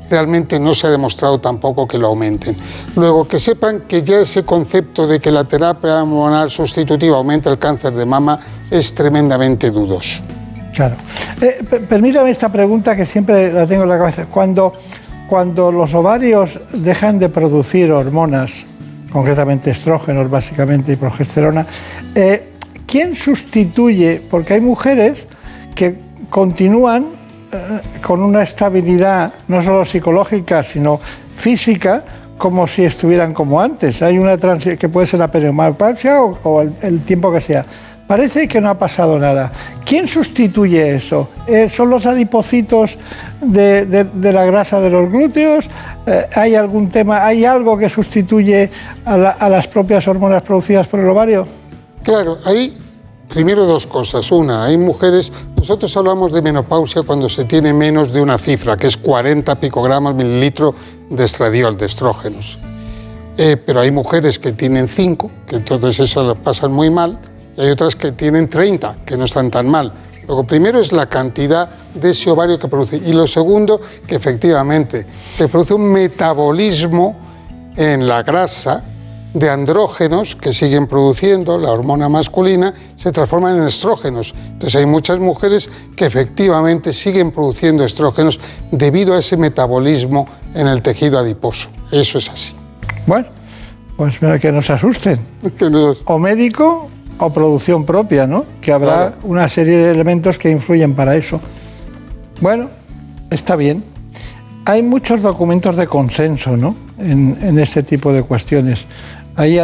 realmente no se ha demostrado tampoco que lo aumenten. Luego, que sepan que ya ese concepto de que la terapia hormonal sustitutiva aumenta el cáncer de mama es tremendamente dudoso. Claro. Eh, permítame esta pregunta que siempre la tengo en la cabeza. Cuando, cuando los ovarios dejan de producir hormonas, concretamente estrógenos básicamente y progesterona, eh, ¿quién sustituye? Porque hay mujeres que continúan con una estabilidad no solo psicológica, sino física, como si estuvieran como antes. Hay una transición que puede ser la perimenopausia o, el, tiempo que sea. Parece que no ha pasado nada. ¿Quién sustituye eso? Eh, ¿Son los adipocitos de, la grasa de los glúteos? Eh, ¿Hay algún tema, hay algo que sustituye a, a las propias hormonas producidas por el ovario? Claro, ahí Primero dos cosas. Una, hay mujeres, nosotros hablamos de menopausia cuando se tiene menos de una cifra, que es 40 picogramos mililitro de estradiol, de estrógenos. Eh, pero hay mujeres que tienen 5, que entonces eso lo pasan muy mal, y hay otras que tienen 30, que no están tan mal. Lo primero es la cantidad de ese ovario que produce. Y lo segundo, que efectivamente se produce un metabolismo en la grasa de andrógenos que siguen produciendo la hormona masculina, se transforman en estrógenos. Entonces hay muchas mujeres que efectivamente siguen produciendo estrógenos debido a ese metabolismo en el tejido adiposo. Eso es así. Bueno, pues que nos asusten. O médico o producción propia, ¿no? Que habrá una serie de elementos que influyen para eso. Bueno, está bien. Hay muchos documentos de consenso, ¿no? En, en este tipo de cuestiones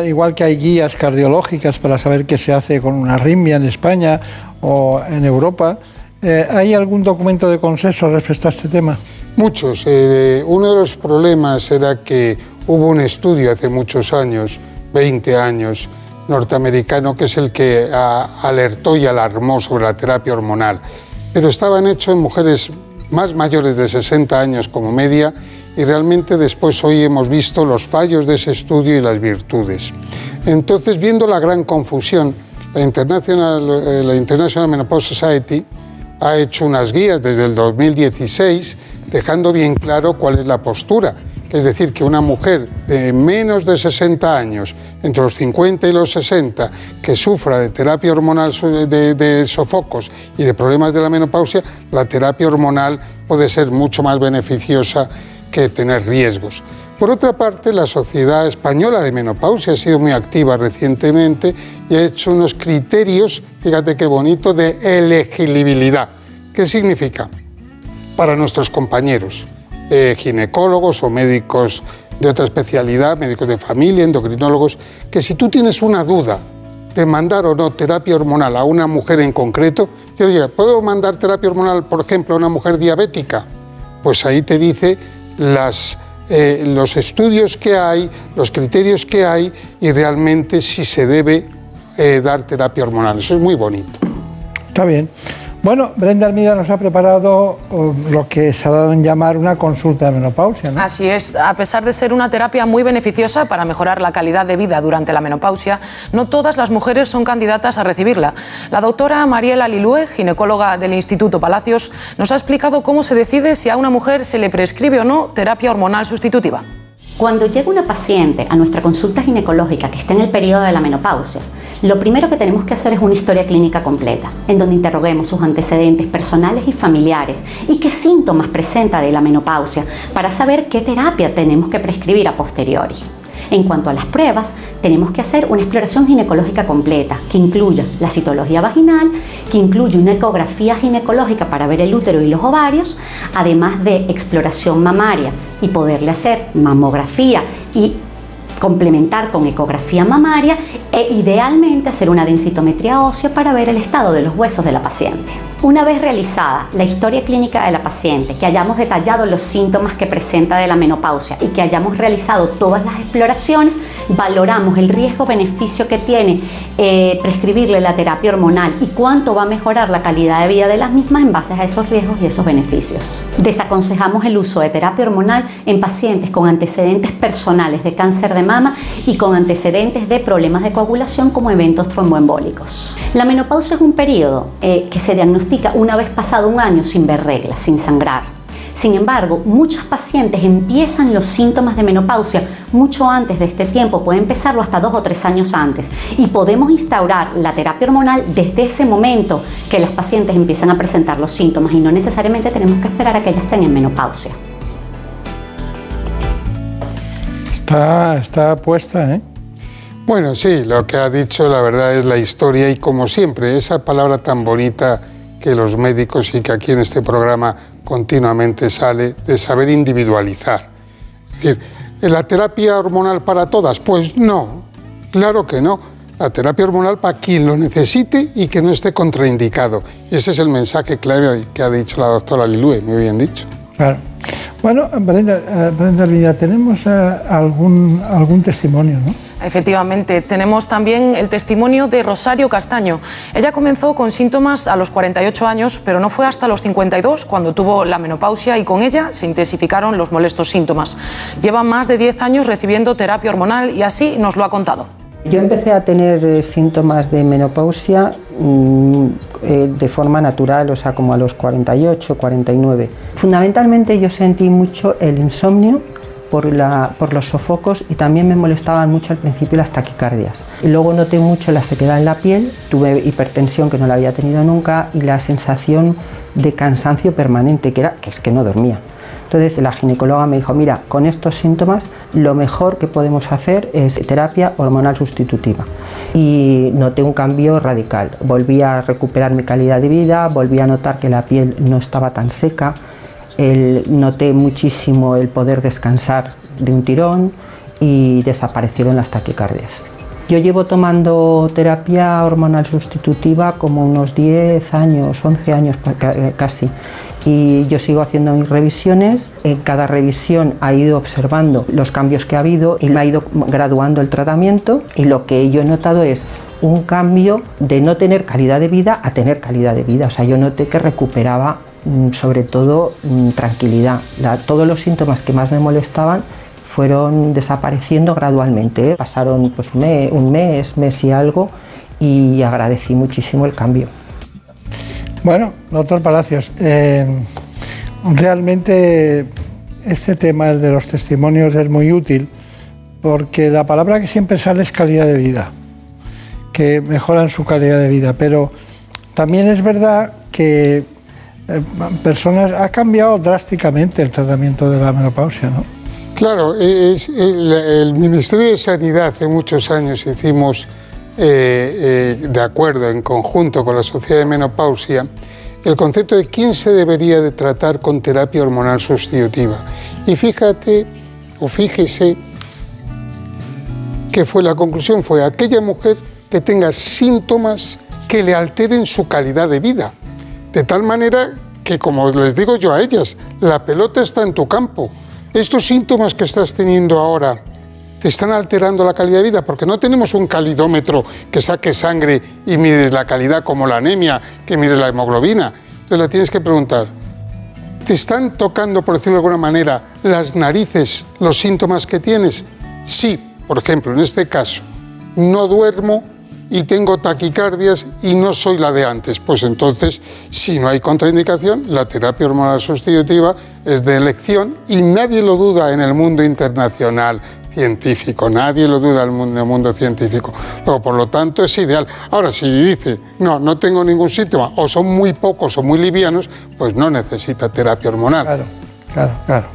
igual que hay guías cardiológicas para saber qué se hace con una arritmia en España o en Europa, eh, ¿hay algún documento de consenso respecto a este tema? Muchos. Eh, uno de los problemas era que hubo un estudio hace muchos años, 20 años, norteamericano, que es el que alertó y alarmó sobre la terapia hormonal. Pero estaban hechos en mujeres más mayores de 60 años como media y realmente después hoy hemos visto los fallos de ese estudio y las virtudes. Entonces, viendo la gran confusión, la International, eh, la International Menopause Society ha hecho unas guías desde el 2016 dejando bien claro cuál es la postura. Es decir, que una mujer de menos de 60 años, entre los 50 y los 60, que sufra de terapia hormonal de, de sofocos y de problemas de la menopausia, la terapia hormonal puede ser mucho más beneficiosa que tener riesgos. Por otra parte, la Sociedad Española de Menopausia ha sido muy activa recientemente y ha hecho unos criterios, fíjate qué bonito, de elegibilidad. ¿Qué significa? Para nuestros compañeros, eh, ginecólogos o médicos de otra especialidad, médicos de familia, endocrinólogos, que si tú tienes una duda de mandar o no terapia hormonal a una mujer en concreto, te oye, ¿puedo mandar terapia hormonal, por ejemplo, a una mujer diabética? Pues ahí te dice las, eh, los estudios que hay, los criterios que hay y realmente si se debe eh, dar terapia hormonal. Eso es muy bonito. Está bien. Bueno, Brenda Almida nos ha preparado uh, lo que se ha dado en llamar una consulta de menopausia. ¿no? Así es, a pesar de ser una terapia muy beneficiosa para mejorar la calidad de vida durante la menopausia, no todas las mujeres son candidatas a recibirla. La doctora Mariela Lilue, ginecóloga del Instituto Palacios, nos ha explicado cómo se decide si a una mujer se le prescribe o no terapia hormonal sustitutiva. Cuando llega una paciente a nuestra consulta ginecológica que está en el periodo de la menopausia, lo primero que tenemos que hacer es una historia clínica completa, en donde interroguemos sus antecedentes personales y familiares y qué síntomas presenta de la menopausia para saber qué terapia tenemos que prescribir a posteriori. En cuanto a las pruebas, tenemos que hacer una exploración ginecológica completa, que incluya la citología vaginal, que incluye una ecografía ginecológica para ver el útero y los ovarios, además de exploración mamaria y poderle hacer mamografía y complementar con ecografía mamaria e idealmente hacer una densitometría ósea para ver el estado de los huesos de la paciente. Una vez realizada la historia clínica de la paciente, que hayamos detallado los síntomas que presenta de la menopausia y que hayamos realizado todas las exploraciones, valoramos el riesgo-beneficio que tiene eh, prescribirle la terapia hormonal y cuánto va a mejorar la calidad de vida de las mismas en base a esos riesgos y esos beneficios. Desaconsejamos el uso de terapia hormonal en pacientes con antecedentes personales de cáncer de mama y con antecedentes de problemas de coagulación como eventos tromboembólicos. La menopausia es un periodo eh, que se diagnostica una vez pasado un año sin ver reglas, sin sangrar. Sin embargo, muchas pacientes empiezan los síntomas de menopausia mucho antes de este tiempo, puede empezarlo hasta dos o tres años antes. Y podemos instaurar la terapia hormonal desde ese momento que las pacientes empiezan a presentar los síntomas y no necesariamente tenemos que esperar a que ellas estén en menopausia. Está, está puesta, ¿eh? Bueno, sí, lo que ha dicho la verdad es la historia y como siempre, esa palabra tan bonita que los médicos y que aquí en este programa continuamente sale de saber individualizar. Es decir, ¿la terapia hormonal para todas? Pues no, claro que no. La terapia hormonal para quien lo necesite y que no esté contraindicado. Y ese es el mensaje clave que ha dicho la doctora Lilue, muy bien dicho. Claro. Bueno, Brenda, eh, Brenda tenemos eh, algún, algún testimonio, ¿no? Efectivamente, tenemos también el testimonio de Rosario Castaño. Ella comenzó con síntomas a los 48 años, pero no fue hasta los 52 cuando tuvo la menopausia y con ella se intensificaron los molestos síntomas. Lleva más de 10 años recibiendo terapia hormonal y así nos lo ha contado. Yo empecé a tener eh, síntomas de menopausia de forma natural, o sea, como a los 48, 49. Fundamentalmente yo sentí mucho el insomnio por, la, por los sofocos y también me molestaban mucho al principio las taquicardias. Luego noté mucho la sequedad en la piel, tuve hipertensión que no la había tenido nunca y la sensación de cansancio permanente, que era que es que no dormía. Entonces la ginecóloga me dijo, mira, con estos síntomas lo mejor que podemos hacer es terapia hormonal sustitutiva. Y noté un cambio radical. Volví a recuperar mi calidad de vida, volví a notar que la piel no estaba tan seca, noté muchísimo el poder descansar de un tirón y desaparecieron las taquicardias. Yo llevo tomando terapia hormonal sustitutiva como unos 10 años, 11 años eh, casi. Y yo sigo haciendo mis revisiones. En cada revisión ha ido observando los cambios que ha habido y me ha ido graduando el tratamiento. Y lo que yo he notado es un cambio de no tener calidad de vida a tener calidad de vida. O sea, yo noté que recuperaba Mm, sobre todo mm, tranquilidad. todos los síntomas que más me molestaban fueron desapareciendo gradualmente. Pasaron pues, un mes, mes y algo y agradecí muchísimo el cambio. Bueno, doctor Palacios, eh, realmente este tema, el de los testimonios, es muy útil porque la palabra que siempre sale es calidad de vida, que mejoran su calidad de vida, pero también es verdad que eh, personas, ha cambiado drásticamente el tratamiento de la menopausia, ¿no? Claro, es, el, Ministerio de Sanidad hace muchos años hicimos eh, eh, de acuerdo, en conjunto con la Sociedad de Menopausia, el concepto de quién se debería de tratar con terapia hormonal sustitutiva. Y fíjate, o fíjese, que fue la conclusión, fue aquella mujer que tenga síntomas que le alteren su calidad de vida. De tal manera que, como les digo yo a ellas, la pelota está en tu campo. Estos síntomas que estás teniendo ahora te están alterando la calidad de vida porque no tenemos un calidómetro que saque sangre y mides la calidad como la anemia, que mides la hemoglobina. Entonces la tienes que preguntar, ¿te están tocando, por decirlo de alguna manera, las narices los síntomas que tienes? Sí, por ejemplo, en este caso, no duermo, y tengo taquicardias y no soy la de antes. Pues entonces, si no hay contraindicación, la terapia hormonal sustitutiva es de elección y nadie lo duda en el mundo internacional científico, nadie lo duda en el mundo científico. Luego, por lo tanto, es ideal. Ahora, si dice, no, no tengo ningún síntoma, o son muy pocos o muy livianos, pues no necesita terapia hormonal. Claro, claro, claro.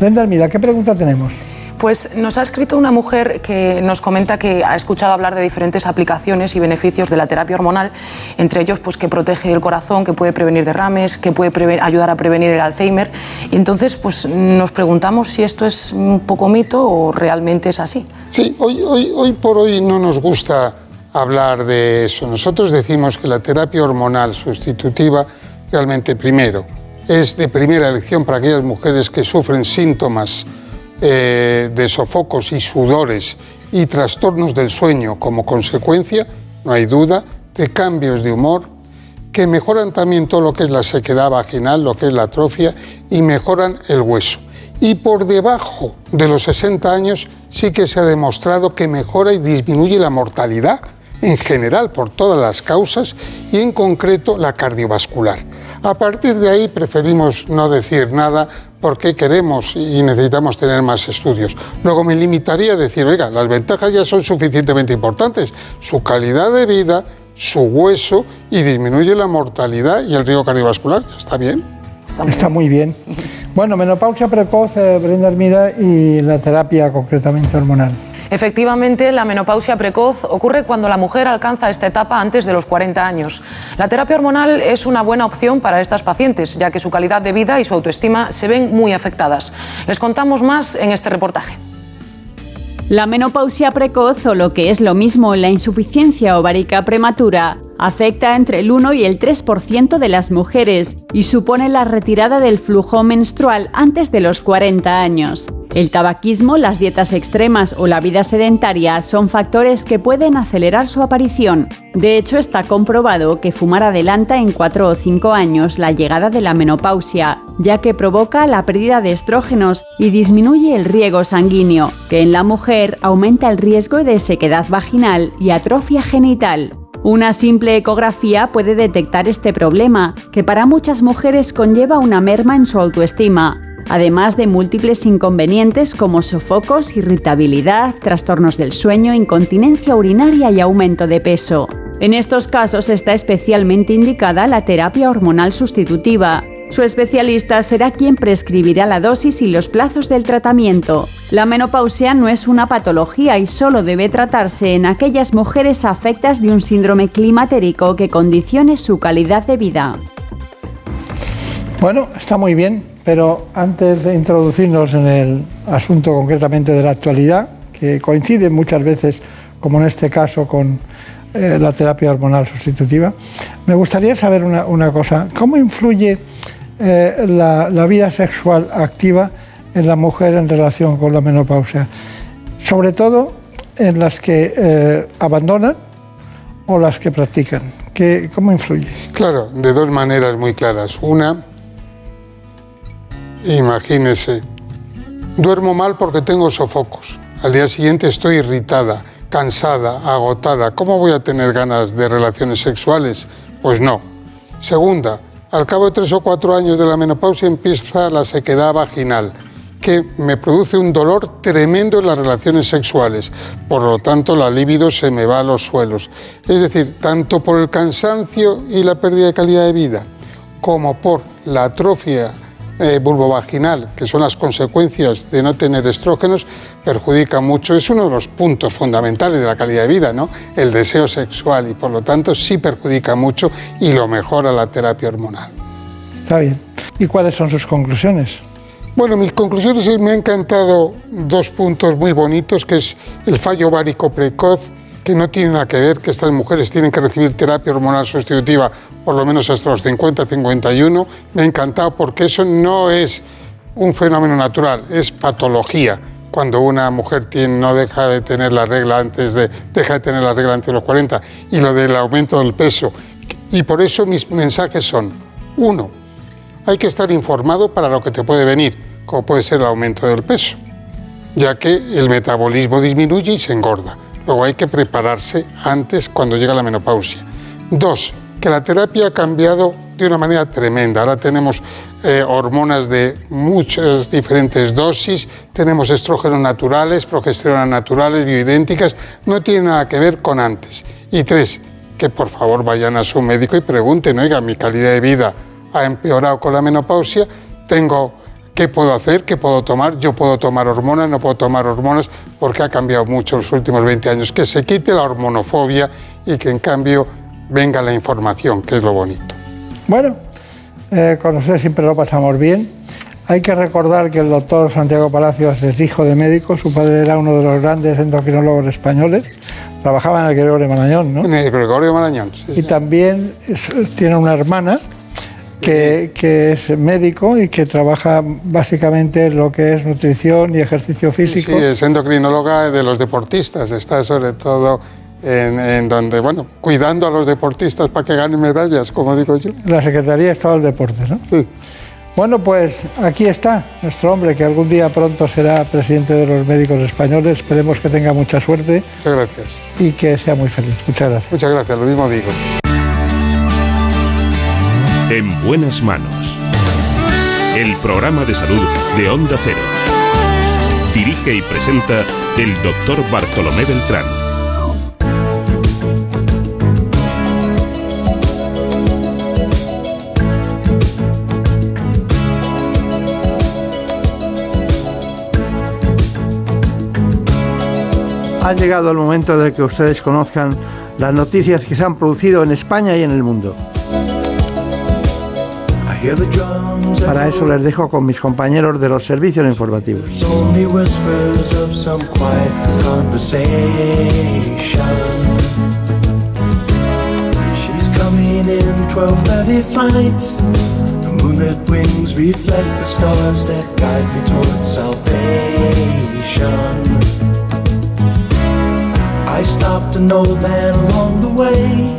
Brenda mira, ¿qué pregunta tenemos? Pues nos ha escrito una mujer que nos comenta que ha escuchado hablar de diferentes aplicaciones y beneficios de la terapia hormonal, entre ellos pues que protege el corazón, que puede prevenir derrames, que puede ayudar a prevenir el Alzheimer. Y entonces pues nos preguntamos si esto es un poco mito o realmente es así. Sí, hoy, hoy, hoy por hoy no nos gusta hablar de eso. Nosotros decimos que la terapia hormonal sustitutiva realmente primero es de primera elección para aquellas mujeres que sufren síntomas eh, de sofocos y sudores y trastornos del sueño como consecuencia, no hay duda, de cambios de humor que mejoran también todo lo que es la sequedad vaginal, lo que es la atrofia y mejoran el hueso. Y por debajo de los 60 años sí que se ha demostrado que mejora y disminuye la mortalidad en general por todas las causas y en concreto la cardiovascular. A partir de ahí preferimos no decir nada porque queremos y necesitamos tener más estudios. Luego me limitaría a decir, oiga, las ventajas ya son suficientemente importantes, su calidad de vida, su hueso y disminuye la mortalidad y el riesgo cardiovascular, ya está bien. Está muy bien. Bueno, menopausia precoz, eh, Brenda Hermida, y la terapia concretamente hormonal. Efectivamente, la menopausia precoz ocurre cuando la mujer alcanza esta etapa antes de los 40 años. La terapia hormonal es una buena opción para estas pacientes, ya que su calidad de vida y su autoestima se ven muy afectadas. Les contamos más en este reportaje. La menopausia precoz, o lo que es lo mismo la insuficiencia ovárica prematura, afecta entre el 1 y el 3% de las mujeres y supone la retirada del flujo menstrual antes de los 40 años. El tabaquismo, las dietas extremas o la vida sedentaria son factores que pueden acelerar su aparición. De hecho, está comprobado que fumar adelanta en 4 o 5 años la llegada de la menopausia, ya que provoca la pérdida de estrógenos y disminuye el riego sanguíneo, que en la mujer aumenta el riesgo de sequedad vaginal y atrofia genital. Una simple ecografía puede detectar este problema, que para muchas mujeres conlleva una merma en su autoestima, además de múltiples inconvenientes como sofocos, irritabilidad, trastornos del sueño, incontinencia urinaria y aumento de peso. En estos casos está especialmente indicada la terapia hormonal sustitutiva. Su especialista será quien prescribirá la dosis y los plazos del tratamiento. La menopausia no es una patología y solo debe tratarse en aquellas mujeres afectas de un síndrome climatérico que condicione su calidad de vida. Bueno, está muy bien, pero antes de introducirnos en el asunto concretamente de la actualidad, que coincide muchas veces, como en este caso, con eh, la terapia hormonal sustitutiva, me gustaría saber una, una cosa. ¿Cómo influye eh, la, vida sexual activa en la mujer en relación con la menopausia? Sobre todo en las que eh, abandonan o las que practican. ¿Qué, ¿Cómo influye? Claro, de dos maneras muy claras. Una, imagínese, duermo mal porque tengo sofocos. Al día siguiente estoy irritada, cansada, agotada. ¿Cómo voy a tener ganas de relaciones sexuales? Pues no. Segunda, al cabo de tres o cuatro años de la menopausia empieza la sequedad vaginal que me produce un dolor tremendo en las relaciones sexuales. Por lo tanto, la libido se me va a los suelos. Es decir, tanto por el cansancio y la pérdida de calidad de vida, como por la atrofia eh, vulvovaginal, que son las consecuencias de no tener estrógenos, perjudica mucho. Es uno de los puntos fundamentales de la calidad de vida, ¿no? El deseo sexual y por lo tanto sí perjudica mucho y lo mejora la terapia hormonal. Está bien. ¿Y cuáles son sus conclusiones? Bueno, mis conclusiones es, me han encantado dos puntos muy bonitos, que es el fallo ovárico precoz, que no tiene nada que ver, que estas mujeres tienen que recibir terapia hormonal sustitutiva por lo menos hasta los 50, 51. Me ha encantado porque eso no es un fenómeno natural, es patología. Cuando una mujer tiene, no deja de tener la regla antes de, deja de tener la regla antes de los 40 y lo del aumento del peso. Y por eso mis mensajes son, uno, hay que estar informado para lo que te puede venir, como puede ser el aumento del peso, ya que el metabolismo disminuye y se engorda. Luego hay que prepararse antes cuando llega la menopausia. Dos, que la terapia ha cambiado de una manera tremenda. Ahora tenemos eh, hormonas de muchas diferentes dosis, tenemos estrógenos naturales, progesteronas naturales, bioidénticas, no tiene nada que ver con antes. Y tres, que por favor vayan a su médico y pregunten, oiga, mi calidad de vida ha empeorado con la menopausia, tengo qué puedo hacer, qué puedo tomar, yo puedo tomar hormonas, no puedo tomar hormonas, porque ha cambiado mucho en los últimos 20 años, que se quite la hormonofobia y que en cambio venga la información, que es lo bonito. Bueno, eh, con usted siempre lo pasamos bien. Hay que recordar que el doctor Santiago Palacios es hijo de médico, su padre era uno de los grandes endocrinólogos españoles, trabajaba en el Gregorio Marañón, ¿no? En el Gregorio Marañón, sí, Y también tiene una hermana que, que es médico y que trabaja básicamente en lo que es nutrición y ejercicio físico. Sí, es endocrinóloga de los deportistas, está sobre todo en, en donde, bueno, cuidando a los deportistas para que ganen medallas, como digo yo. La Secretaría de Estado del Deporte, ¿no? Sí. Bueno, pues aquí está nuestro hombre, que algún día pronto será presidente de los médicos españoles. Esperemos que tenga mucha suerte Muchas gracias. y que sea muy feliz. Muchas gracias. Muchas gracias, lo mismo digo. En buenas manos. El programa de salud de Onda Cero. Dirige y presenta el doctor Bartolomé Beltrán. Ha llegado el momento de que ustedes conozcan las noticias que se han producido en España y en el mundo. Para eso les dejo con mis compañeros de los servicios informativos. only whispers of some quiet conversation. She's coming in 12:30 flight. The moonlit wings reflect the stars that guide me towards salvation. I stopped an old man along the way,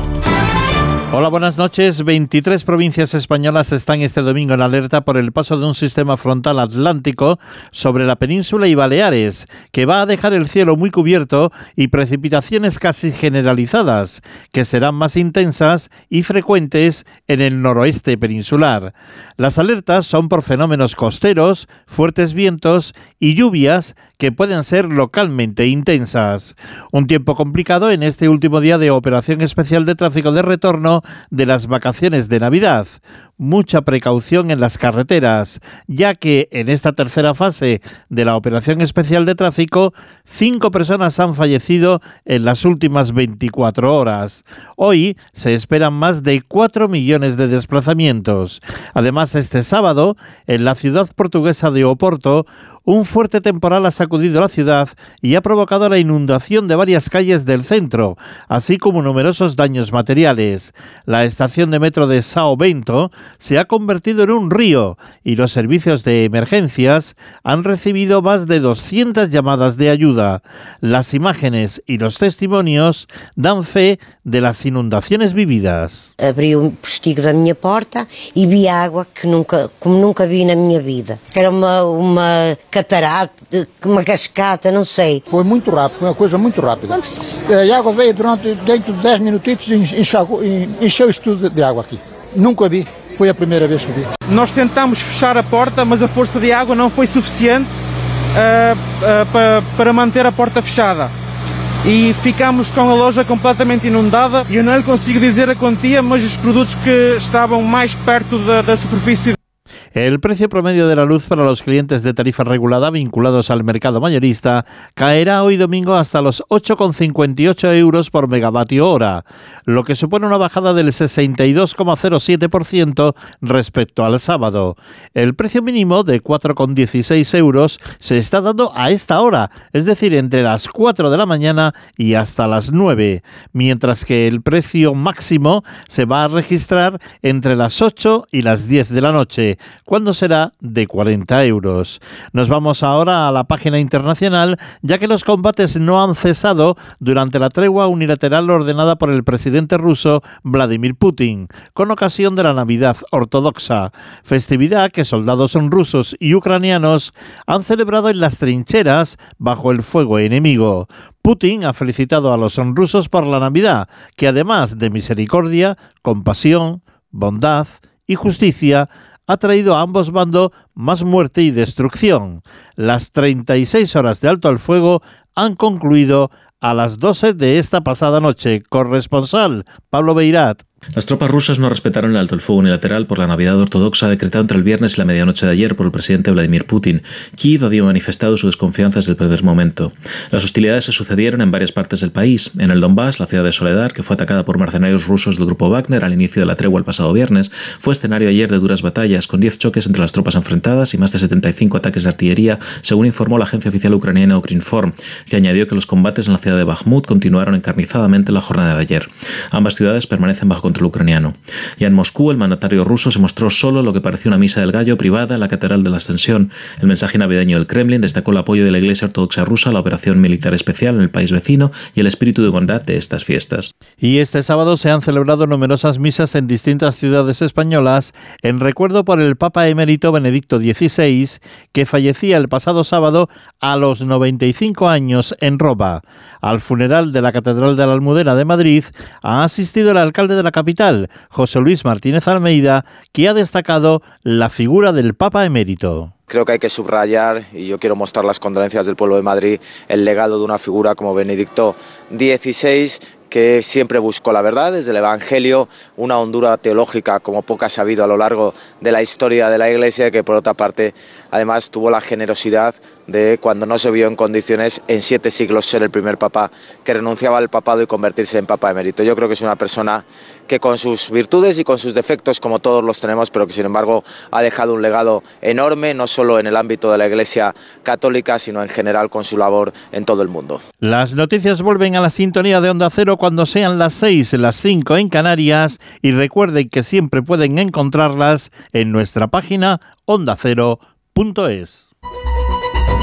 Hola, buenas noches. 23 provincias españolas están este domingo en alerta por el paso de un sistema frontal atlántico sobre la península y Baleares, que va a dejar el cielo muy cubierto y precipitaciones casi generalizadas, que serán más intensas y frecuentes en el noroeste peninsular. Las alertas son por fenómenos costeros, fuertes vientos y lluvias que pueden ser localmente intensas. Un tiempo complicado en este último día de operación especial de tráfico de retorno de las vacaciones de Navidad. Mucha precaución en las carreteras, ya que en esta tercera fase de la operación especial de tráfico, cinco personas han fallecido en las últimas 24 horas. Hoy se esperan más de 4 millones de desplazamientos. Además, este sábado, en la ciudad portuguesa de Oporto, un fuerte temporal ha sacudido la ciudad y ha provocado la inundación de varias calles del centro, así como numerosos daños materiales. La estación de metro de Sao Bento se ha convertido en un río y los servicios de emergencias han recibido más de 200 llamadas de ayuda. Las imágenes y los testimonios dan fe de las inundaciones vividas. Abri o postigo da minha porta e vi água que nunca, como nunca vi na minha vida. Era uma, uma catarata, uma cascata, não sei. Foi muito rápido, foi uma coisa muito rápida. Eh, A água veio durante, dentro de 10 minutitos e enxagou- e encheu isto tudo de água aqui. Nunca vi, foi a primeira vez que vi. Nós tentamos fechar a porta, mas a força de água não foi suficiente ah, ah, pa- para manter a porta fechada. E ficámos com a loja completamente inundada. E eu não lhe consigo dizer a quantia, mas os produtos que estavam mais perto da, da superfície El precio promedio de la luz para los clientes de tarifa regulada vinculados al mercado mayorista caerá hoy domingo hasta los 8,58 euros por megavatio hora, lo que supone una bajada del 62,07% respecto al sábado. El precio mínimo de 4,16 euros se está dando a esta hora, es decir, entre las 4 de la mañana y hasta las 9, mientras que el precio máximo se va a registrar entre las 8 y las 10 de la noche, cuando será de 40 euros. Nos vamos ahora a la página internacional, ya que los combates no han cesado durante la tregua unilateral ordenada por el presidente ruso Vladimir Putin, con ocasión de la Navidad ortodoxa, festividad que soldados rusos y ucranianos han celebrado en las trincheras bajo el fuego enemigo. Putin ha felicitado a los rusos por la Navidad, que además de misericordia, compasión, bondad y justicia, ha traído a ambos bandos más muerte y destrucción. Las 36 horas de alto al fuego han concluido a las 12 de esta pasada noche. Corresponsal Pablo Beirat. Las tropas rusas no respetaron el alto el fuego unilateral por la Navidad ortodoxa decretado entre el viernes y la medianoche de ayer por el presidente Vladimir Putin. Kiev había manifestado su desconfianza desde el primer momento. Las hostilidades se sucedieron en varias partes del país. En el Donbass, la ciudad de Soledad, que fue atacada por mercenarios rusos del grupo Wagner al inicio de la tregua el pasado viernes, fue escenario ayer de duras batallas, con 10 choques entre las tropas enfrentadas y más de 75 ataques de artillería, según informó la agencia oficial ucraniana Ukrinform, que añadió que los combates en la ciudad de Bakhmut continuaron encarnizadamente la jornada de ayer. Ambas ciudades permanecen bajo control ucraniano. Ya en Moscú, el mandatario ruso se mostró solo lo que pareció una misa del gallo privada en la Catedral de la Ascensión. El mensaje navideño del Kremlin destacó el apoyo de la Iglesia Ortodoxa rusa a la operación militar especial en el país vecino y el espíritu de bondad de estas fiestas. Y este sábado se han celebrado numerosas misas en distintas ciudades españolas en recuerdo por el Papa emérito Benedicto XVI, que fallecía el pasado sábado a los 95 años en Roma. Al funeral de la Catedral de la Almudena de Madrid ha asistido el alcalde de la capital, José Luis Martínez Almeida, que ha destacado la figura del Papa emérito. Creo que hay que subrayar, y yo quiero mostrar las condolencias del pueblo de Madrid, el legado de una figura como Benedicto XVI, que siempre buscó la verdad desde el Evangelio, una hondura teológica como poca ha habido a lo largo de la historia de la Iglesia, que por otra parte además tuvo la generosidad de, cuando no se vio en condiciones, en siete siglos ser el primer papa que renunciaba al papado y convertirse en papa emérito. Yo creo que es una persona que con sus virtudes y con sus defectos, como todos los tenemos, pero que sin embargo ha dejado un legado enorme, no solo en el ámbito de la Iglesia católica, sino en general con su labor en todo el mundo. Las noticias vuelven a la sintonía de Onda Cero cuando sean las 6, las 5 en Canarias y recuerden que siempre pueden encontrarlas en nuestra página ondacero.es.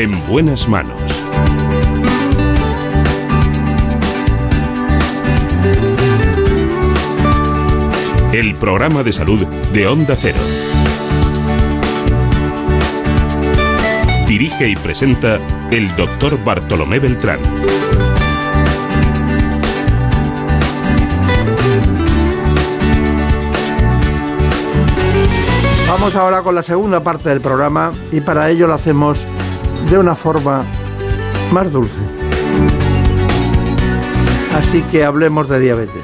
En buenas manos. El programa de salud de Onda Cero. Dirige y presenta el doctor Bartolomé Beltrán. Vamos ahora con la segunda parte del programa y para ello lo hacemos de una forma más dulce. Así que hablemos de diabetes.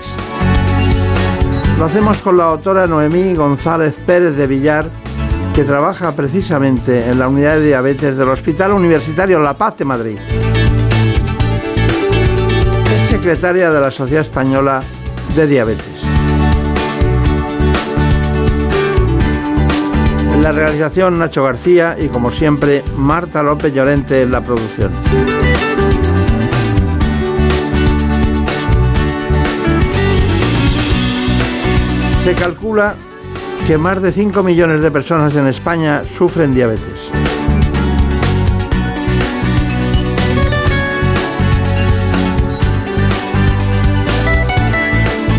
Lo hacemos con la doctora Noemí González Pérez de Villar, que trabaja precisamente en la unidad de diabetes del Hospital Universitario La Paz de Madrid. Es secretaria de la Sociedad Española de Diabetes. La realización Nacho García y como siempre Marta López Llorente en la producción. Se calcula que más de 5 millones de personas en España sufren diabetes.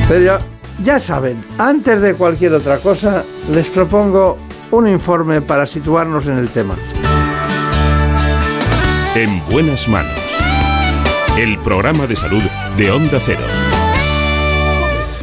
Pero ya saben, antes de cualquier otra cosa, les propongo un informe para situarnos en el tema. En buenas manos. El programa de salud de Onda Cero.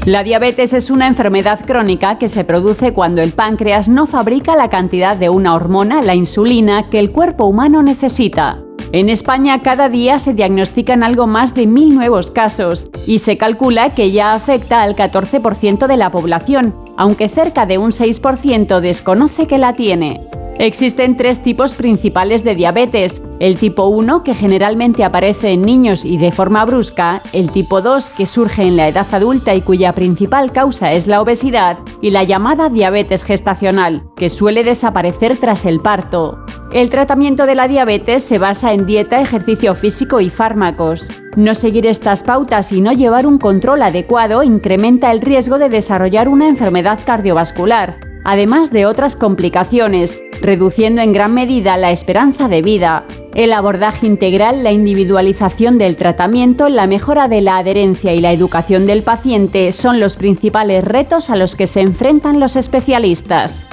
La diabetes es una enfermedad crónica que se produce cuando el páncreas no fabrica la cantidad de una hormona, la insulina, que el cuerpo humano necesita. En España cada día se diagnostican algo más de mil nuevos casos y se calcula que ya afecta al 14% de la población, aunque cerca de un 6% desconoce que la tiene. Existen tres tipos principales de diabetes. El tipo 1, que generalmente aparece en niños y de forma brusca, el tipo 2, que surge en la edad adulta y cuya principal causa es la obesidad, y la llamada diabetes gestacional, que suele desaparecer tras el parto. El tratamiento de la diabetes se basa en dieta, ejercicio físico y fármacos. No seguir estas pautas y no llevar un control adecuado incrementa el riesgo de desarrollar una enfermedad cardiovascular, además de otras complicaciones, reduciendo en gran medida la esperanza de vida. El abordaje integral, la individualización del tratamiento, la mejora de la adherencia y la educación del paciente son los principales retos a los que se enfrentan los especialistas.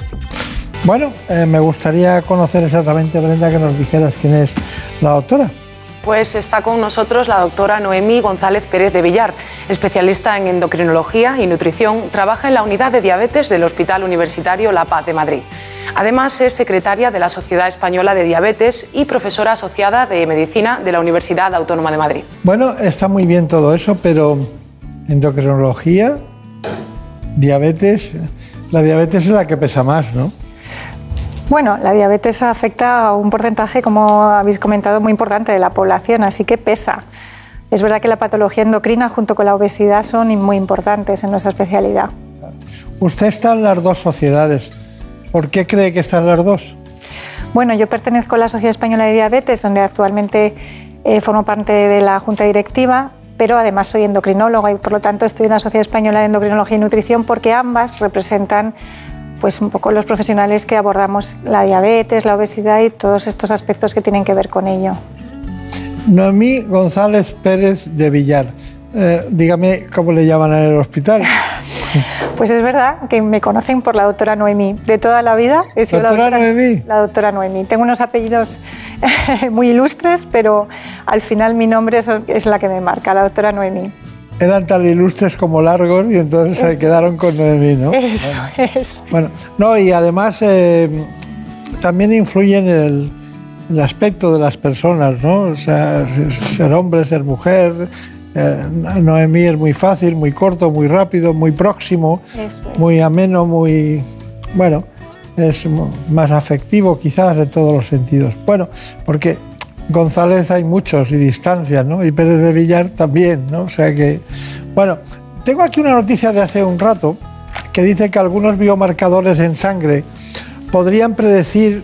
Bueno, eh, me gustaría conocer exactamente, Brenda, que nos dijeras quién es la doctora. Pues está con nosotros la doctora Noemí González Pérez de Villar, especialista en endocrinología y nutrición, trabaja en la unidad de diabetes del Hospital Universitario La Paz de Madrid. Además es secretaria de la Sociedad Española de Diabetes y profesora asociada de Medicina de la Universidad Autónoma de Madrid. Bueno, está muy bien todo eso, pero endocrinología, diabetes, la diabetes es la que pesa más, ¿no? Bueno, la diabetes afecta a un porcentaje, como habéis comentado, muy importante de la población, así que pesa. Es verdad que la patología endocrina junto con la obesidad son muy importantes en nuestra especialidad. Usted está en las dos sociedades. ¿Por qué cree que están las dos? Bueno, yo pertenezco a la Sociedad Española de Diabetes, donde actualmente eh, formo parte de la Junta Directiva, pero además soy endocrinóloga y por lo tanto estoy en la Sociedad Española de Endocrinología y Nutrición porque ambas representan pues un poco los profesionales que abordamos la diabetes, la obesidad y todos estos aspectos que tienen que ver con ello. Noemí González Pérez de Villar. eh, dígame cómo le llaman en el hospital. Pues es verdad que me conocen por la doctora Noemí. De toda la vida he sido ¿Doctora la doctora Noemí? La doctora Noemí. Tengo unos apellidos muy ilustres, pero al final mi nombre es, la que me marca, la doctora Noemí. Eran tan ilustres como largos y entonces se quedaron con Noemí, ¿no? Eso es. Bueno, no, y además eh, también influye en el, el aspecto de las personas, ¿no? O sea, ser hombre, ser mujer. Eh, Noemí es muy fácil, muy corto, muy rápido, muy próximo, Eso es. muy ameno, muy. Bueno, es más afectivo quizás en todos los sentidos. Bueno, porque González hay muchos y distancias, ¿no? Y Pérez de Villar también, ¿no? O sea que. Bueno, tengo aquí una noticia de hace un rato que dice que algunos biomarcadores en sangre podrían predecir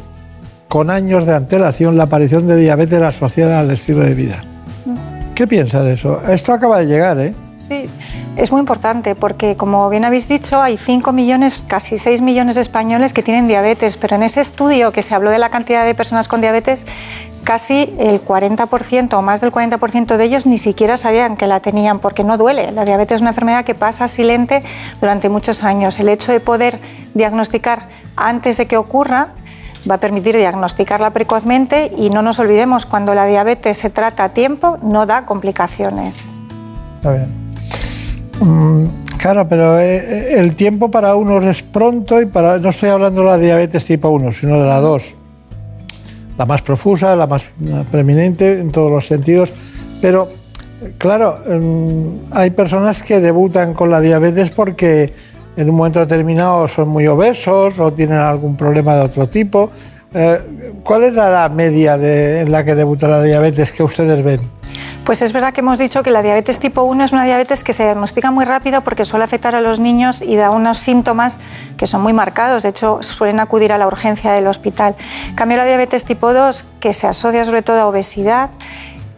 con años de antelación la aparición de diabetes asociada al estilo de vida. ¿Qué piensa de eso? Esto acaba de llegar, ¿eh? Sí, es muy importante porque, como bien habéis dicho, hay 5 millones, casi 6 millones de españoles que tienen diabetes, pero en ese estudio que se habló de la cantidad de personas con diabetes, casi el 40% o más del 40% de ellos ni siquiera sabían que la tenían porque no duele. La diabetes es una enfermedad que pasa silente durante muchos años. El hecho de poder diagnosticar antes de que ocurra va a permitir diagnosticarla precozmente y no nos olvidemos, cuando la diabetes se trata a tiempo, no da complicaciones. Está bien. Mm, claro, pero eh, eh, el tiempo para unos es pronto y para. No estoy hablando de la diabetes tipo 1, sino de la 2. La más profusa, la más eh, preeminente en todos los sentidos. Pero, claro, mm, hay personas que debutan con la diabetes porque en un momento determinado son muy obesos o tienen algún problema de otro tipo. Eh, ¿Cuál es la edad media en la que debuta la diabetes que ustedes ven? Pues es verdad que hemos dicho que la diabetes tipo 1 es una diabetes que se diagnostica muy rápido porque suele afectar a los niños y da unos síntomas que son muy marcados. De hecho, suelen acudir a la urgencia del hospital. Cambio, la diabetes tipo 2, que se asocia sobre todo a obesidad,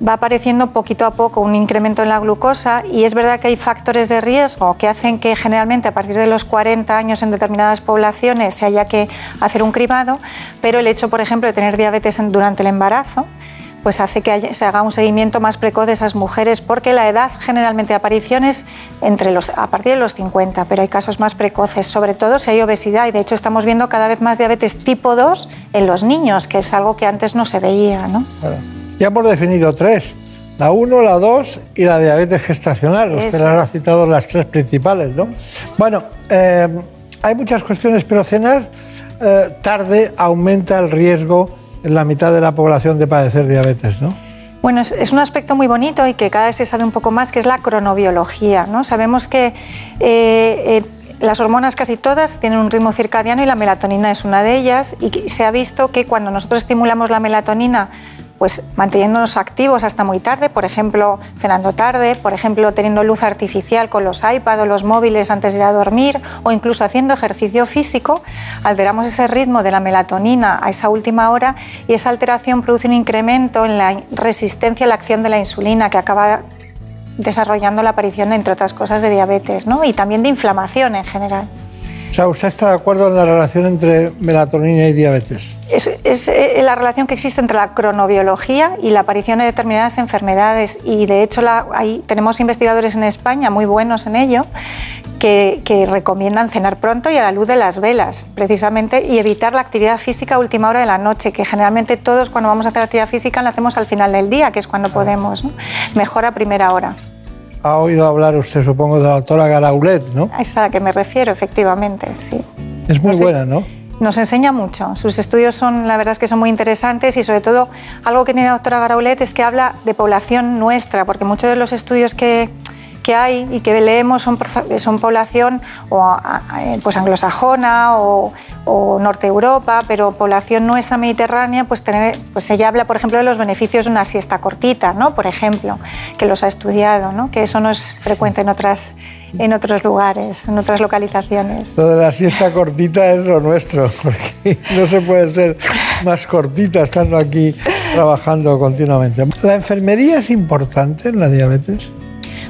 va apareciendo poquito a poco un incremento en la glucosa y es verdad que hay factores de riesgo que hacen que generalmente a partir de los 40 años en determinadas poblaciones se haya que hacer un cribado, pero el hecho, por ejemplo, de tener diabetes durante el embarazo pues hace que haya- se haga un seguimiento más precoz de esas mujeres, porque la edad generalmente de aparición es entre los, a partir de los 50, pero hay casos más precoces, sobre todo si hay obesidad, y de hecho estamos viendo cada vez más diabetes tipo 2 en los niños, que es algo que antes no se veía. ¿no? Claro. Ya hemos definido tres. La 1, la 2 y la diabetes gestacional. Usted las ha citado las tres principales, ¿no? Bueno, eh, hay muchas cuestiones, pero cenar eh, tarde aumenta el riesgo la mitad de la población de padecer diabetes, ¿no? Bueno, es, un aspecto muy bonito y que cada vez se sabe un poco más, que es la cronobiología. ¿no? Sabemos que eh, eh, las hormonas casi todas tienen un ritmo circadiano y la melatonina es una de ellas y se ha visto que cuando nosotros estimulamos la melatonina pues manteniéndonos activos hasta muy tarde, por ejemplo, cenando tarde, por ejemplo, teniendo luz artificial con los iPad o los móviles antes de ir a dormir, o incluso haciendo ejercicio físico, alteramos ese ritmo de la melatonina a esa última hora y esa alteración produce un incremento en la resistencia a la acción de la insulina que acaba desarrollando la aparición, entre otras cosas, de diabetes ¿no? y también de inflamación en general. Sea, ¿usted está de acuerdo en la relación entre melatonina y diabetes? Es, es, eh, la relación que existe entre la cronobiología y la aparición de determinadas enfermedades y de hecho la, tenemos investigadores en España muy buenos en ello que, que, recomiendan cenar pronto y a la luz de las velas precisamente y evitar la actividad física a última hora de la noche que generalmente todos cuando vamos a hacer actividad física la hacemos al final del día que es cuando podemos ¿no? mejor a primera hora ha oído hablar usted supongo de la doctora Garaulet ¿no? es a la que me refiero efectivamente sí es muy no sé. buena ¿no? Nos enseña mucho. Sus estudios son, la verdad es que son muy interesantes y sobre todo algo que tiene la doctora Garaulet es que habla de población nuestra, porque muchos de los estudios que, que hay y que leemos son, son población o, pues anglosajona o, o, norte Europa, pero población nuestra mediterránea, pues, tener, pues ella habla, por ejemplo, de los beneficios de una siesta cortita, ¿no? por ejemplo, que los ha estudiado, ¿no? que eso no es frecuente en otras en otros lugares, en otras localizaciones. Lo de la siesta cortita es lo nuestro, porque no se puede ser más cortita estando aquí trabajando continuamente. ¿La enfermería es importante en la diabetes?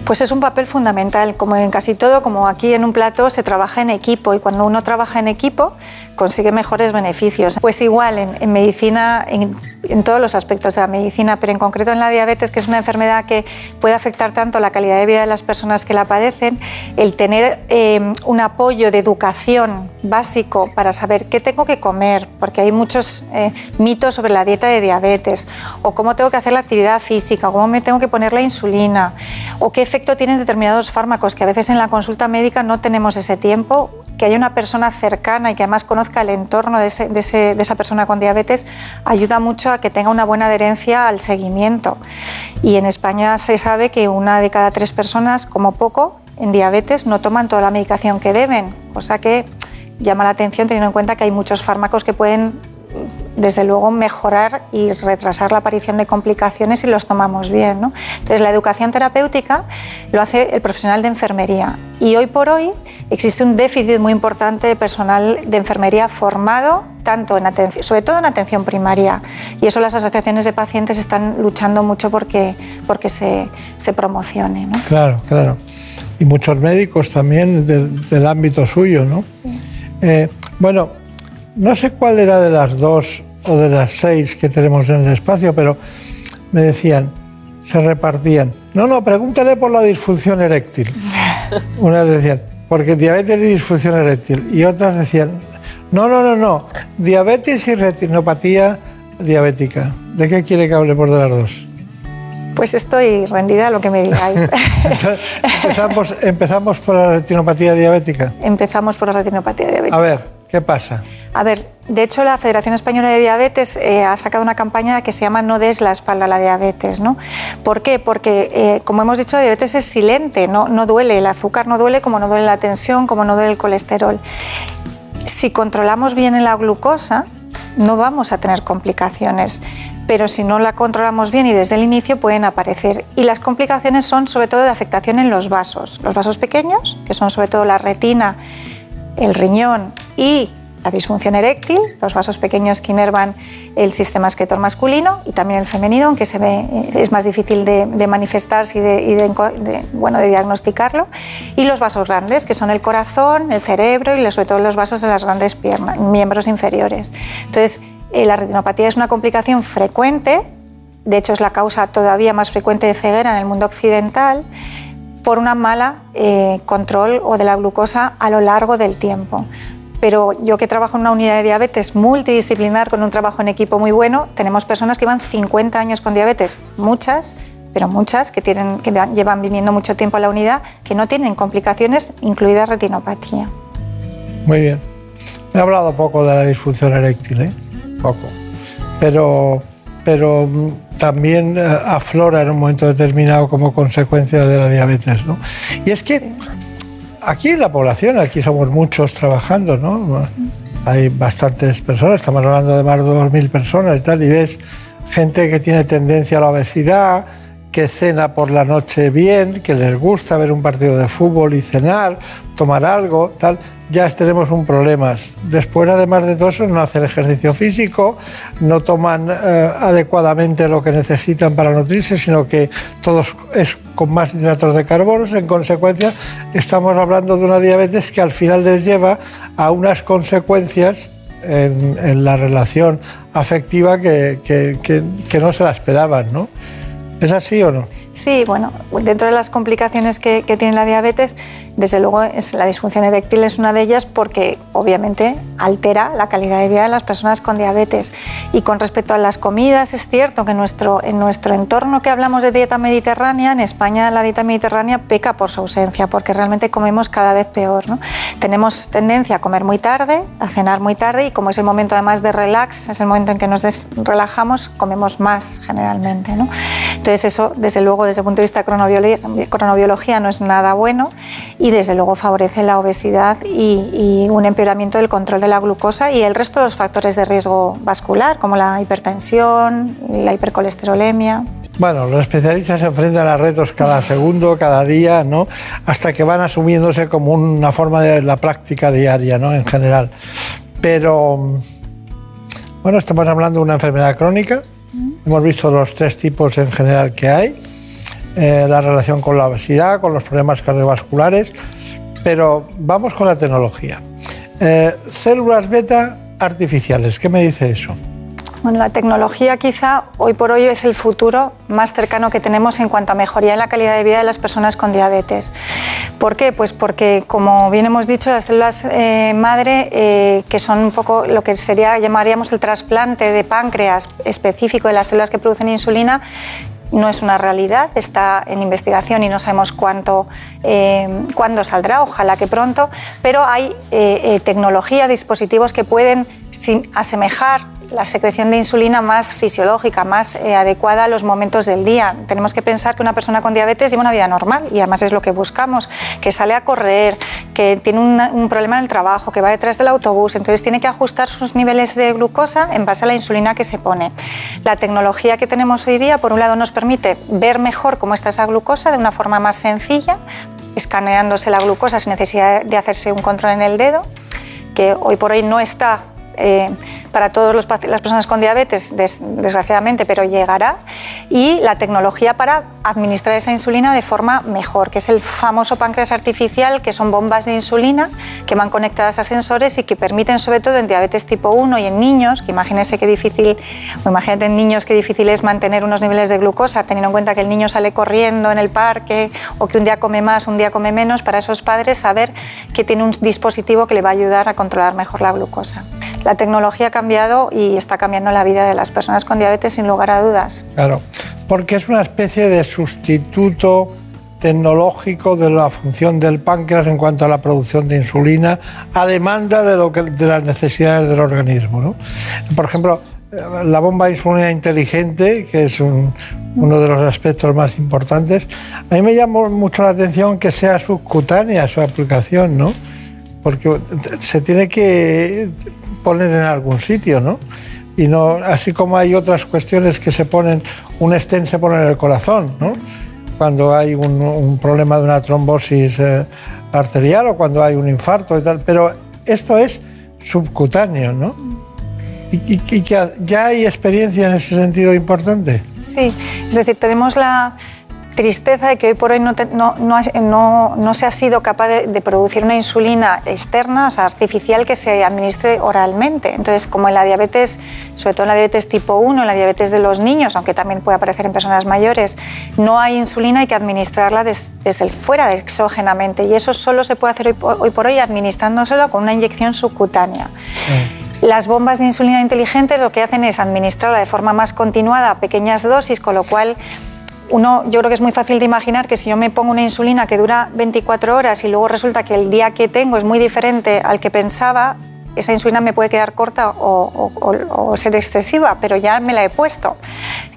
Pues es un papel fundamental, como en casi todo, como aquí en un plato se trabaja en equipo y cuando uno trabaja en equipo consigue mejores beneficios. Pues igual en, medicina, en, en todos los aspectos de la medicina, pero en concreto en la diabetes, que es una enfermedad que puede afectar tanto la calidad de vida de las personas que la padecen, el tener eh, un apoyo de educación básico para saber qué tengo que comer, porque hay muchos eh, mitos sobre la dieta de diabetes, o cómo tengo que hacer la actividad física, o cómo me tengo que poner la insulina, o qué efecto tienen determinados fármacos, que a veces en la consulta médica no tenemos ese tiempo, que haya una persona cercana y que además conozca el entorno de, ese- de de esa persona con diabetes, ayuda mucho a que tenga una buena adherencia al seguimiento. Y en España se sabe que una de cada tres personas, como poco, en diabetes no toman toda la medicación que deben, cosa que llama la atención teniendo en cuenta que hay muchos fármacos que pueden desde luego mejorar y retrasar la aparición de complicaciones si los tomamos bien. ¿no? Entonces la educación terapéutica lo hace el profesional de enfermería y hoy por hoy existe un déficit muy importante de personal de enfermería formado tanto en atención, sobre todo en atención primaria y eso las asociaciones de pacientes están luchando mucho porque, porque se, se promocione. ¿no? Claro, claro. Y muchos médicos también del, del ámbito suyo, ¿no? Eh, bueno, no sé cuál era de las dos o de las seis que tenemos en el espacio, pero me decían, se repartían. No, no, pregúntale por la disfunción eréctil. Unas decían, porque diabetes y disfunción eréctil. Y otras decían, no, no, no, no, diabetes y retinopatía diabética. ¿De qué quiere que hable por de las dos? Pues estoy rendida a lo que me digáis. Empezamos, empezamos por la retinopatía diabética. Empezamos por la retinopatía diabética. A ver, ¿qué pasa? A ver, de hecho la Federación Española de Diabetes eh, ha sacado una campaña que se llama No des la espalda a la diabetes, ¿no? ¿Por qué? Porque, eh, como hemos dicho, la diabetes es silente, no, no duele, el azúcar no duele como no duele la tensión, como no duele el colesterol. Si controlamos bien la glucosa, no vamos a tener complicaciones, pero si no la controlamos bien y desde el inicio pueden aparecer. Y las complicaciones son sobre todo de afectación en los vasos, los vasos pequeños, que son sobre todo la retina, el riñón y la disfunción eréctil, los vasos pequeños que inervan el sistema esquetor masculino y también el femenino, aunque se ve, eh, es más difícil de, de manifestarse y, de, bueno, de diagnosticarlo, y los vasos grandes, que son el corazón, el cerebro y sobre todo los vasos de las grandes piernas, miembros inferiores. Entonces, eh, la retinopatía es una complicación frecuente, de hecho es la causa todavía más frecuente de ceguera en el mundo occidental, por una mala eh, control o de la glucosa a lo largo del tiempo. Pero yo que trabajo en una unidad de diabetes multidisciplinar con un trabajo en equipo muy bueno, tenemos personas que llevan 50 años con diabetes, muchas, pero muchas que, tienen, que llevan viviendo mucho tiempo en la unidad, que no tienen complicaciones, incluida retinopatía. Muy bien. Ha hablado poco de la disfunción eréctil, ¿eh? Poco. Pero, pero mm, también eh, aflora en un momento determinado como consecuencia de la diabetes, ¿no? Y es que aquí en la población, aquí somos muchos trabajando, ¿no? Hay bastantes personas, estamos hablando de más de 2.000 personas y tal, y ves gente que tiene tendencia a la obesidad, que cena por la noche bien, que les gusta ver un partido de fútbol y cenar, tomar algo, tal, ya tenemos un problema. Después, además de todo eso, no hacen ejercicio físico, no toman eh, adecuadamente lo que necesitan para nutrirse, sino que todo es con más hidratos de carbono. En consecuencia, estamos hablando de una diabetes que al final les lleva a unas consecuencias en, la relación afectiva que no se la esperaban, ¿no? ¿Es así o no? Sí, bueno, dentro de las complicaciones que, que tiene la diabetes, desde luego es, la disfunción eréctil es una de ellas porque obviamente altera la calidad de vida de las personas con diabetes. Y con respecto a las comidas, es cierto que nuestro, en nuestro entorno que hablamos de dieta mediterránea, en España la dieta mediterránea peca por su ausencia porque realmente comemos cada vez peor. ¿no? Tenemos tendencia a comer muy tarde, a cenar muy tarde y como es el momento además de relax, es el momento en que nos relajamos, comemos más generalmente. ¿no? Entonces eso, desde luego, desde el punto de vista de cronobiolo- cronobiología no es nada bueno y desde luego favorece la obesidad y, y un empeoramiento del control de la glucosa y el resto de los factores de riesgo vascular, como la hipertensión, la hipercolesterolemia. Bueno, los especialistas se enfrentan a retos cada segundo, cada día, ¿no? Hasta que van asumiéndose como una forma de la práctica diaria, ¿no? En general. Pero, bueno, estamos hablando de una enfermedad crónica. Hemos visto los tres tipos en general que hay. Eh, la relación con la obesidad, con los problemas cardiovasculares, pero vamos con la tecnología. Eh, células beta artificiales, ¿qué me dice eso? Bueno, la tecnología quizá hoy por hoy es el futuro más cercano que tenemos en cuanto a mejoría en la calidad de vida de las personas con diabetes. ¿Por qué? Pues porque, como bien hemos dicho, las células eh, madre, que son un poco lo que sería, llamaríamos el trasplante de páncreas específico de las células que producen insulina, no es una realidad, está en investigación y no sabemos cuánto, eh, cuándo saldrá, ojalá que pronto, pero hay eh, eh, tecnología, dispositivos que pueden asemejar la secreción de insulina más fisiológica, más eh, adecuada a los momentos del día. Tenemos que pensar que una persona con diabetes lleva una vida normal y además es lo que buscamos, que sale a correr, que tiene un problema en el trabajo, que va detrás del autobús, entonces tiene que ajustar sus niveles de glucosa en base a la insulina que se pone. La tecnología que tenemos hoy día, por un lado, nos permite ver mejor cómo está esa glucosa de una forma más sencilla, escaneándose la glucosa sin necesidad de hacerse un control en el dedo, que hoy por hoy no está eh, para todas las personas con diabetes, des- desgraciadamente, pero llegará, y la tecnología para administrar esa insulina de forma mejor, que es el famoso páncreas artificial, que son bombas de insulina que van conectadas a sensores y que permiten, sobre todo en diabetes tipo 1 y en niños, que imagínense qué difícil, o imagínate en niños qué difícil es mantener unos niveles de glucosa, teniendo en cuenta que el niño sale corriendo en el parque o que un día come más, un día come menos, para esos padres saber que tiene un dispositivo que le va a ayudar a controlar mejor la glucosa. La tecnología cambiado y está cambiando la vida de las personas con diabetes sin lugar a dudas. Claro, porque es una especie de sustituto tecnológico de la función del páncreas en cuanto a la producción de insulina a demanda de, lo que, de las necesidades del organismo. ¿no? Por ejemplo, eh, la bomba insulina inteligente, que es un- uno de los aspectos más importantes, a mí me llamó mucho la atención que sea subcutánea su aplicación, ¿no? Porque se tiene que poner en algún sitio, ¿no? Y no, así como hay otras cuestiones que se ponen, un stent se pone en el corazón, ¿no? Cuando hay un, un problema de una trombosis eh, arterial o cuando hay un infarto y tal, pero esto es subcutáneo, ¿no? Y, y- y que ya hay experiencia en ese sentido importante. Sí, es decir, tenemos la tristeza de que hoy por hoy no, te- no, no ha- no- no se ha sido capaz de, de producir una insulina externa, o sea, artificial, que se administre oralmente. Entonces, como en la diabetes, sobre todo en la diabetes tipo 1, en la diabetes de los niños, aunque también puede aparecer en personas mayores, no hay insulina, hay que administrarla des- desde el fuera, exógenamente. Y eso solo se puede hacer hoy, por- hoy por hoy administrándoselo con una inyección subcutánea. Las bombas de insulina inteligente lo que hacen es administrarla de forma más continuada a pequeñas dosis, con lo cual uno, yo creo que es muy fácil de imaginar que si yo me pongo una insulina que dura 24 horas y luego resulta que el día que tengo es muy diferente al que pensaba, esa insulina me puede quedar corta o, o- ser excesiva, pero ya me la he puesto.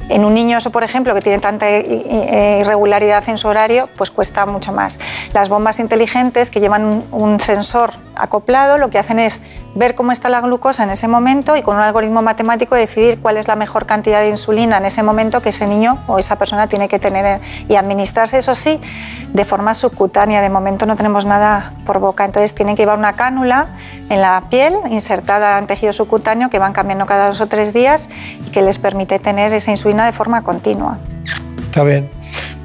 En un niño, eso por ejemplo, que tiene tanta eh, irregularidad en su horario, pues cuesta mucho más. Las bombas inteligentes que llevan un sensor acoplado, lo que hacen es ver cómo está la glucosa en ese momento y con un algoritmo matemático decidir cuál es la mejor cantidad de insulina en ese momento que ese niño o esa persona tiene que tener y administrarse, eso sí, de forma subcutánea. De momento no tenemos nada por boca, entonces tienen que llevar una cánula en la piel insertada en tejido subcutáneo que van cambiando cada dos o tres días y que les permite tener esa insulina de forma continua. Está bien.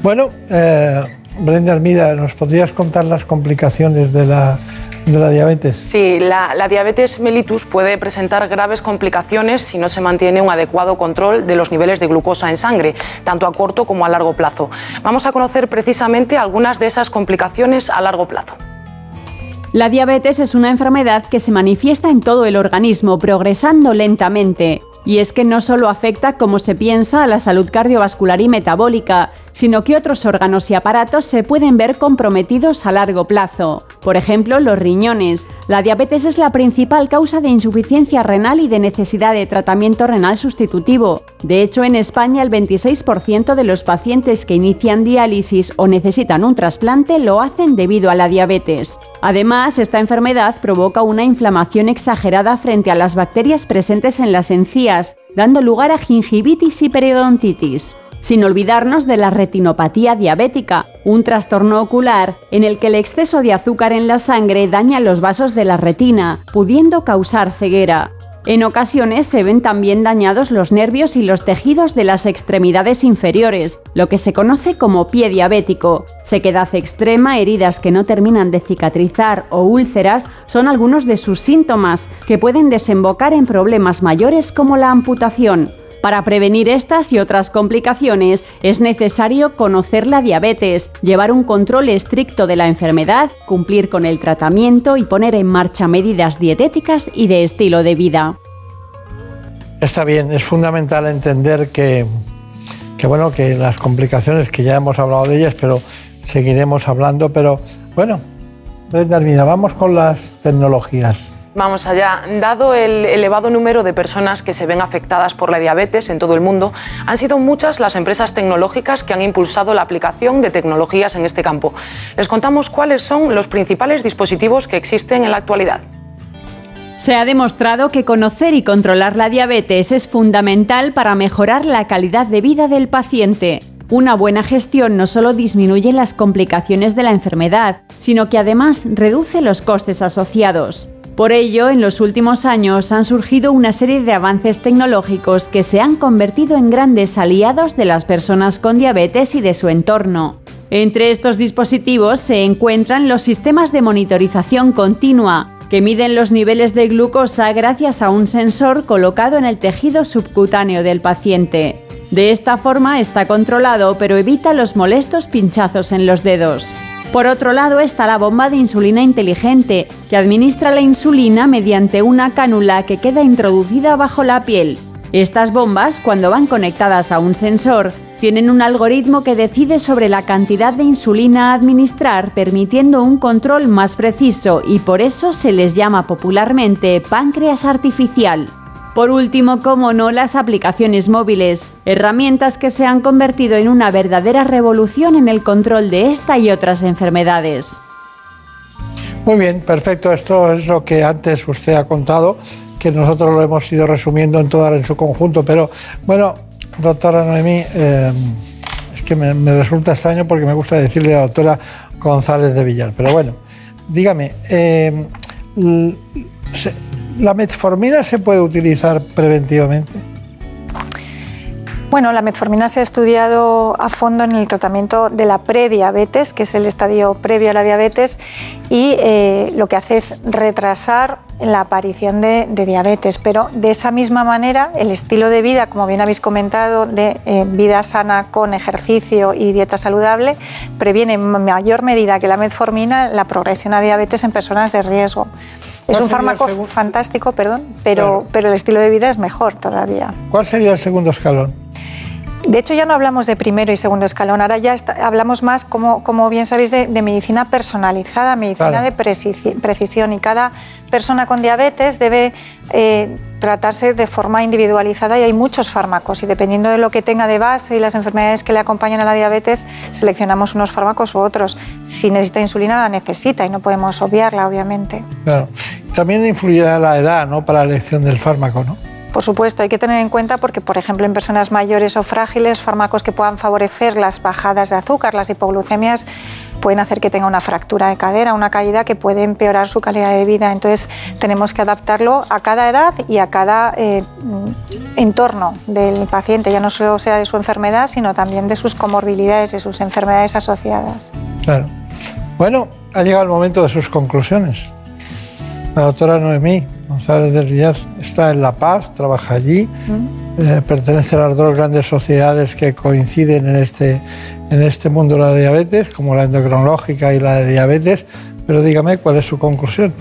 Bueno, eh, Brenda Armida, ¿nos podrías contar las complicaciones de la, de la diabetes? Sí, la, la diabetes mellitus puede presentar graves complicaciones si no se mantiene un adecuado control de los niveles de glucosa en sangre, tanto a corto como a largo plazo. Vamos a conocer precisamente algunas de esas complicaciones a largo plazo. La diabetes es una enfermedad que se manifiesta en todo el organismo, progresando lentamente. Y es que no solo afecta, como se piensa, a la salud cardiovascular y metabólica, sino que otros órganos y aparatos se pueden ver comprometidos a largo plazo. Por ejemplo, los riñones. La diabetes es la principal causa de insuficiencia renal y de necesidad de tratamiento renal sustitutivo. De hecho, en España el 26% de los pacientes que inician diálisis o necesitan un trasplante lo hacen debido a la diabetes. Además, esta enfermedad provoca una inflamación exagerada frente a las bacterias presentes en las encías, dando lugar a gingivitis y periodontitis. Sin olvidarnos de la retinopatía diabética, un trastorno ocular en el que el exceso de azúcar en la sangre daña los vasos de la retina, pudiendo causar ceguera. En ocasiones se ven también dañados los nervios y los tejidos de las extremidades inferiores, lo que se conoce como pie diabético. Sequedad extrema, heridas que no terminan de cicatrizar o úlceras son algunos de sus síntomas que pueden desembocar en problemas mayores como la amputación. Para prevenir estas y otras complicaciones es necesario conocer la diabetes, llevar un control estricto de la enfermedad, cumplir con el tratamiento y poner en marcha medidas dietéticas y de estilo de vida. Está bien, es fundamental entender que, bueno, que las complicaciones, que ya hemos hablado de ellas, pero seguiremos hablando, pero bueno, Brenda Armida, vamos con las tecnologías. Vamos allá. Dado el elevado número de personas que se ven afectadas por la diabetes en todo el mundo, han sido muchas las empresas tecnológicas que han impulsado la aplicación de tecnologías en este campo. Les contamos cuáles son los principales dispositivos que existen en la actualidad. Se ha demostrado que conocer y controlar la diabetes es fundamental para mejorar la calidad de vida del paciente. Una buena gestión no solo disminuye las complicaciones de la enfermedad, sino que además reduce los costes asociados. Por ello, en los últimos años han surgido una serie de avances tecnológicos que se han convertido en grandes aliados de las personas con diabetes y de su entorno. Entre estos dispositivos se encuentran los sistemas de monitorización continua, que miden los niveles de glucosa gracias a un sensor colocado en el tejido subcutáneo del paciente. De esta forma está controlado, pero evita los molestos pinchazos en los dedos. Por otro lado está la bomba de insulina inteligente, que administra la insulina mediante una cánula que queda introducida bajo la piel. Estas bombas, cuando van conectadas a un sensor, tienen un algoritmo que decide sobre la cantidad de insulina a administrar, permitiendo un control más preciso y por eso se les llama popularmente páncreas artificial. Por último, como no, las aplicaciones móviles, herramientas que se han convertido en una verdadera revolución en el control de esta y otras enfermedades. Muy bien, perfecto. Esto es lo que antes usted ha contado, que nosotros lo hemos ido resumiendo en toda en su conjunto. Pero bueno, doctora Noemí, eh, es que me, resulta extraño porque me gusta decirle a la doctora González de Villar. Pero bueno, dígame, eh, ¿la metformina se puede utilizar preventivamente? Bueno, la metformina se ha estudiado a fondo en el tratamiento de la prediabetes, que es el estadio previo a la diabetes, y eh, lo que hace es retrasar la aparición de, diabetes. Pero de esa misma manera, el estilo de vida, como bien habéis comentado, de eh, vida sana con ejercicio y dieta saludable, previene en mayor medida que la metformina la progresión a diabetes en personas de riesgo. Es ¿Cuál un fármaco fantástico, perdón, pero, pero el estilo de vida es mejor todavía. ¿Cuál sería el segundo escalón? De hecho, ya no hablamos de primero y segundo escalón, ahora ya está- hablamos más, como, como bien sabéis, de, de medicina personalizada, medicina Claro. de preci- precisión. Y cada persona con diabetes debe eh, tratarse de forma individualizada y hay muchos fármacos. Y dependiendo de lo que tenga de base y las enfermedades que le acompañan a la diabetes, seleccionamos unos fármacos u otros. Si necesita insulina, la necesita y no podemos obviarla, obviamente. Claro. También influirá la edad, ¿no? Para la elección del fármaco, ¿no? Por supuesto, hay que tener en cuenta porque, por ejemplo, en personas mayores o frágiles, fármacos que puedan favorecer las bajadas de azúcar, las hipoglucemias, pueden hacer que tenga una fractura de cadera, una caída que puede empeorar su calidad de vida. Entonces, tenemos que adaptarlo a cada edad y a cada eh, entorno del paciente, ya no solo sea de su enfermedad, sino también de sus comorbilidades, de sus enfermedades asociadas. Claro. Bueno, ha llegado el momento de sus conclusiones. La doctora Noemí González del Villar está en La Paz, trabaja allí, eh, pertenece a las dos grandes sociedades que coinciden en este, en este mundo de la diabetes, como la endocrinológica y la de diabetes, pero dígame cuál es su conclusión.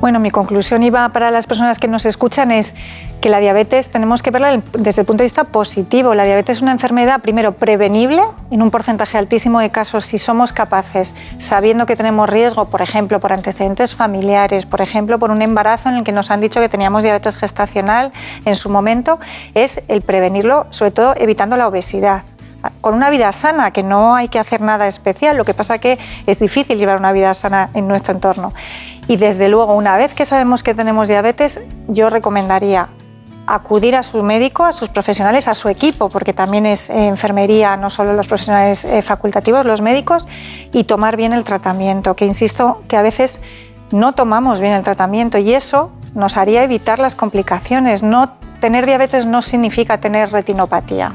Bueno, mi conclusión iba para las personas que nos escuchan es que la diabetes tenemos que verla desde el punto de vista positivo. La diabetes es una enfermedad, primero, prevenible en un porcentaje altísimo de casos si somos capaces, sabiendo que tenemos riesgo, por ejemplo, por antecedentes familiares, por ejemplo, por un embarazo en el que nos han dicho que teníamos diabetes gestacional en su momento, es el prevenirlo, sobre todo evitando la obesidad con una vida sana, que no hay que hacer nada especial, lo que pasa que es difícil llevar una vida sana en nuestro entorno. Y desde luego, una vez que sabemos que tenemos diabetes, yo recomendaría acudir a su médico, a sus profesionales, a su equipo, porque también es enfermería, no solo los profesionales eh, facultativos, los médicos, y tomar bien el tratamiento, que insisto que a veces no tomamos bien el tratamiento y eso nos haría evitar las complicaciones. No, tener diabetes no significa tener retinopatía.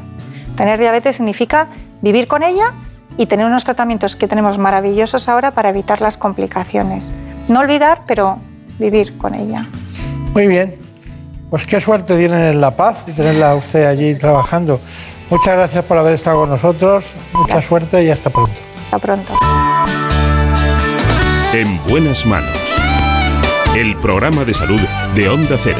Tener diabetes significa vivir con ella y tener unos tratamientos que tenemos maravillosos ahora para evitar las complicaciones. No olvidar, pero vivir con ella. Muy bien. Pues qué suerte tienen en La Paz y tenerla a usted allí trabajando. Muchas gracias por haber estado con nosotros. Mucha suerte y hasta pronto. Hasta pronto. En buenas manos. El programa de salud de Onda Cero.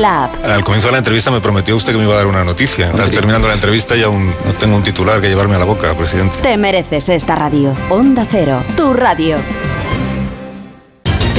la app. Al comienzo de la entrevista me prometió usted que me iba a dar una noticia. Está terminando la entrevista y aún no tengo un titular que llevarme a la boca, presidente. Te mereces esta radio. Onda Cero. Tu radio.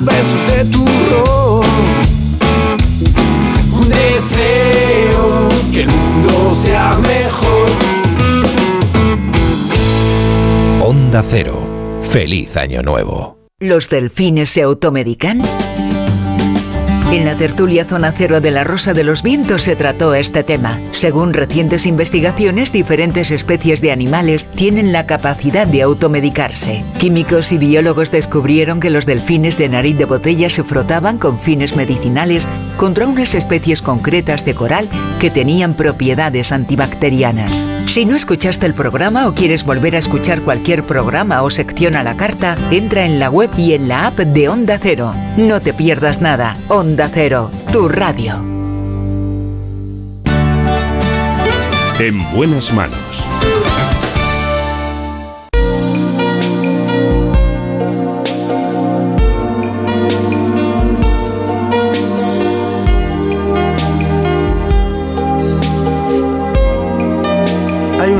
Besos de turrón. Un deseo que el mundo sea mejor. Onda Cero. Feliz Año Nuevo. ¿Los delfines se automedican? En la tertulia Zona Cero de la Rosa de los Vientos se trató este tema. Según recientes investigaciones, diferentes especies de animales tienen la capacidad de automedicarse. Químicos y biólogos descubrieron que los delfines de nariz de botella se frotaban con fines medicinales contra unas especies concretas de coral que tenían propiedades antibacterianas. Si no escuchaste el programa o quieres volver a escuchar cualquier programa o sección a la carta, entra en la web y en la app de Onda Cero. No te pierdas nada. Onda Cero, tu radio. En buenas manos.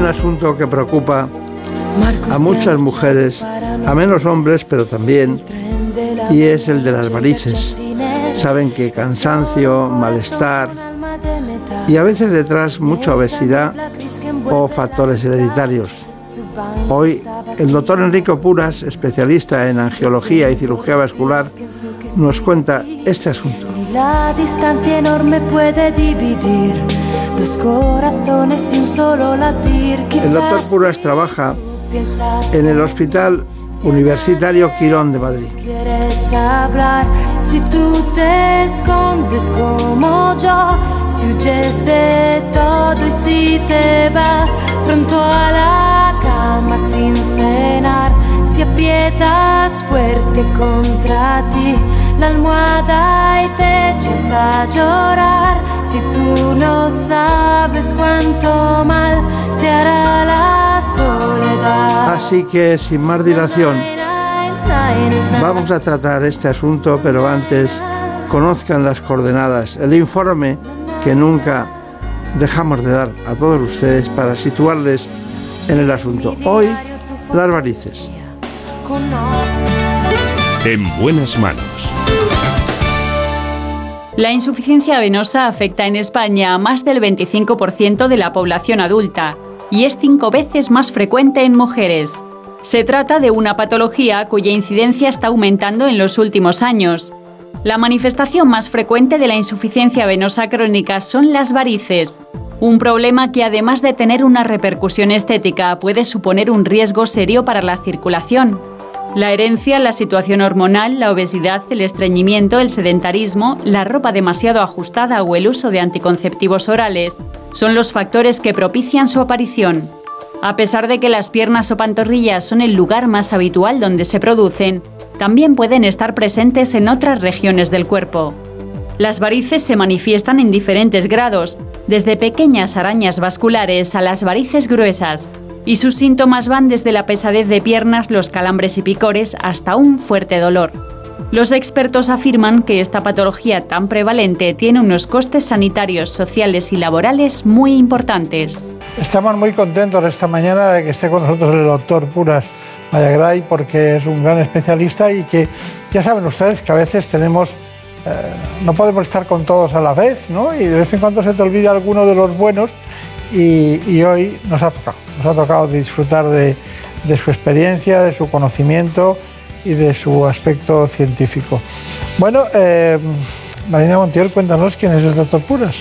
Un asunto que preocupa a muchas mujeres, a menos hombres, pero también, y es el de las varices. Saben que cansancio, malestar y a veces detrás mucha obesidad o factores hereditarios. Hoy el doctor Enrico Puras, especialista en angiología y cirugía vascular, nos cuenta este asunto. La distancia enorme puede dividir dos corazones y un solo latir. El doctor Puras trabaja en el Hospital Universitario Quirón de Madrid. quieres hablar si tú te escondes como yo, si huyes de todo y si te vas pronto a la cama sin cenar, si aprietas fuerte contra ti la almohada y te echas a llorar, si tú no sabes cuánto mal te hará la soledad. Así que sin más dilación, vamos a tratar este asunto, pero antes conozcan las coordenadas, el informe que nunca dejamos de dar a todos ustedes para situarles en el asunto. Hoy, las varices. En buenas manos. La insuficiencia venosa afecta en España a más del 25% de la población adulta y es cinco veces más frecuente en mujeres. Se trata de una patología cuya incidencia está aumentando en los últimos años. La manifestación más frecuente de la insuficiencia venosa crónica son las varices, un problema que además de tener una repercusión estética puede suponer un riesgo serio para la circulación. La herencia, la situación hormonal, la obesidad, el estreñimiento, el sedentarismo, la ropa demasiado ajustada o el uso de anticonceptivos orales son los factores que propician su aparición. A pesar de que las piernas o pantorrillas son el lugar más habitual donde se producen, también pueden estar presentes en otras regiones del cuerpo. Las varices se manifiestan en diferentes grados, desde pequeñas arañas vasculares a las varices gruesas, y sus síntomas van desde la pesadez de piernas, los calambres y picores hasta un fuerte dolor. Los expertos afirman que esta patología tan prevalente tiene unos costes sanitarios, sociales y laborales muy importantes. Estamos muy contentos esta mañana de que esté con nosotros el doctor Puras Mayagray porque es un gran especialista y que ya saben ustedes que a veces tenemos, eh, no podemos estar con todos a la vez, ¿no? Y de vez en cuando se te olvida alguno de los buenos y, hoy nos ha tocado, nos ha tocado disfrutar de, de su experiencia, de su conocimiento y de su aspecto científico. Bueno, eh, Marina Montiel, cuéntanos quién es el doctor Puras.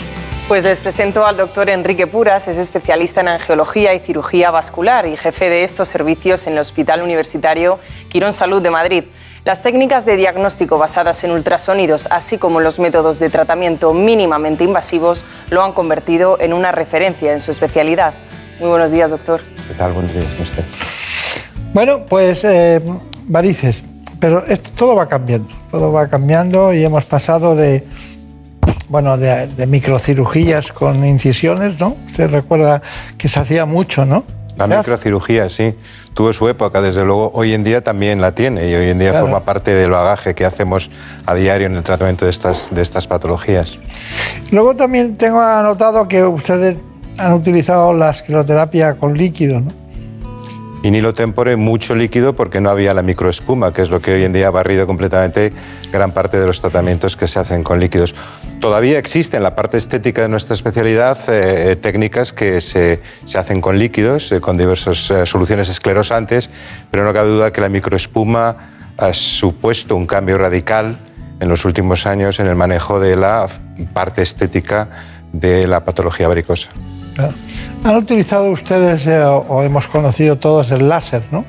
Pues les presento al doctor Enrique Puras, es especialista en angiología y cirugía vascular y jefe de estos servicios en el Hospital Universitario Quirón Salud de Madrid. Las técnicas de diagnóstico basadas en ultrasonidos, así como los métodos de tratamiento mínimamente invasivos, lo han convertido en una referencia en su especialidad. Muy buenos días, doctor. ¿Qué tal? Buenos días, ¿cómo estás? Bueno, pues eh, varices, pero esto, todo va cambiando, todo va cambiando y hemos pasado de, bueno, de, de microcirugías con incisiones, ¿no? Usted recuerda que se hacía mucho, ¿no? La microcirugía, sí, tuvo su época, desde luego hoy en día también la tiene y hoy en día Claro. forma parte del bagaje que hacemos a diario en el tratamiento de estas, de estas patologías. Luego también tengo anotado que ustedes han utilizado la escleroterapia con líquido, ¿no? In hilo tempore, mucho líquido porque no había la microespuma, que es lo que hoy en día ha barrido completamente gran parte de los tratamientos que se hacen con líquidos. Todavía existe en la parte estética de nuestra especialidad eh, eh, técnicas que se, se hacen con líquidos, eh, con diversas eh, soluciones esclerosantes, pero no cabe duda que la microespuma ha supuesto un cambio radical en los últimos años en el manejo de la parte estética de la patología varicosa. Han utilizado ustedes, eh, o hemos conocido todos, el láser, ¿no?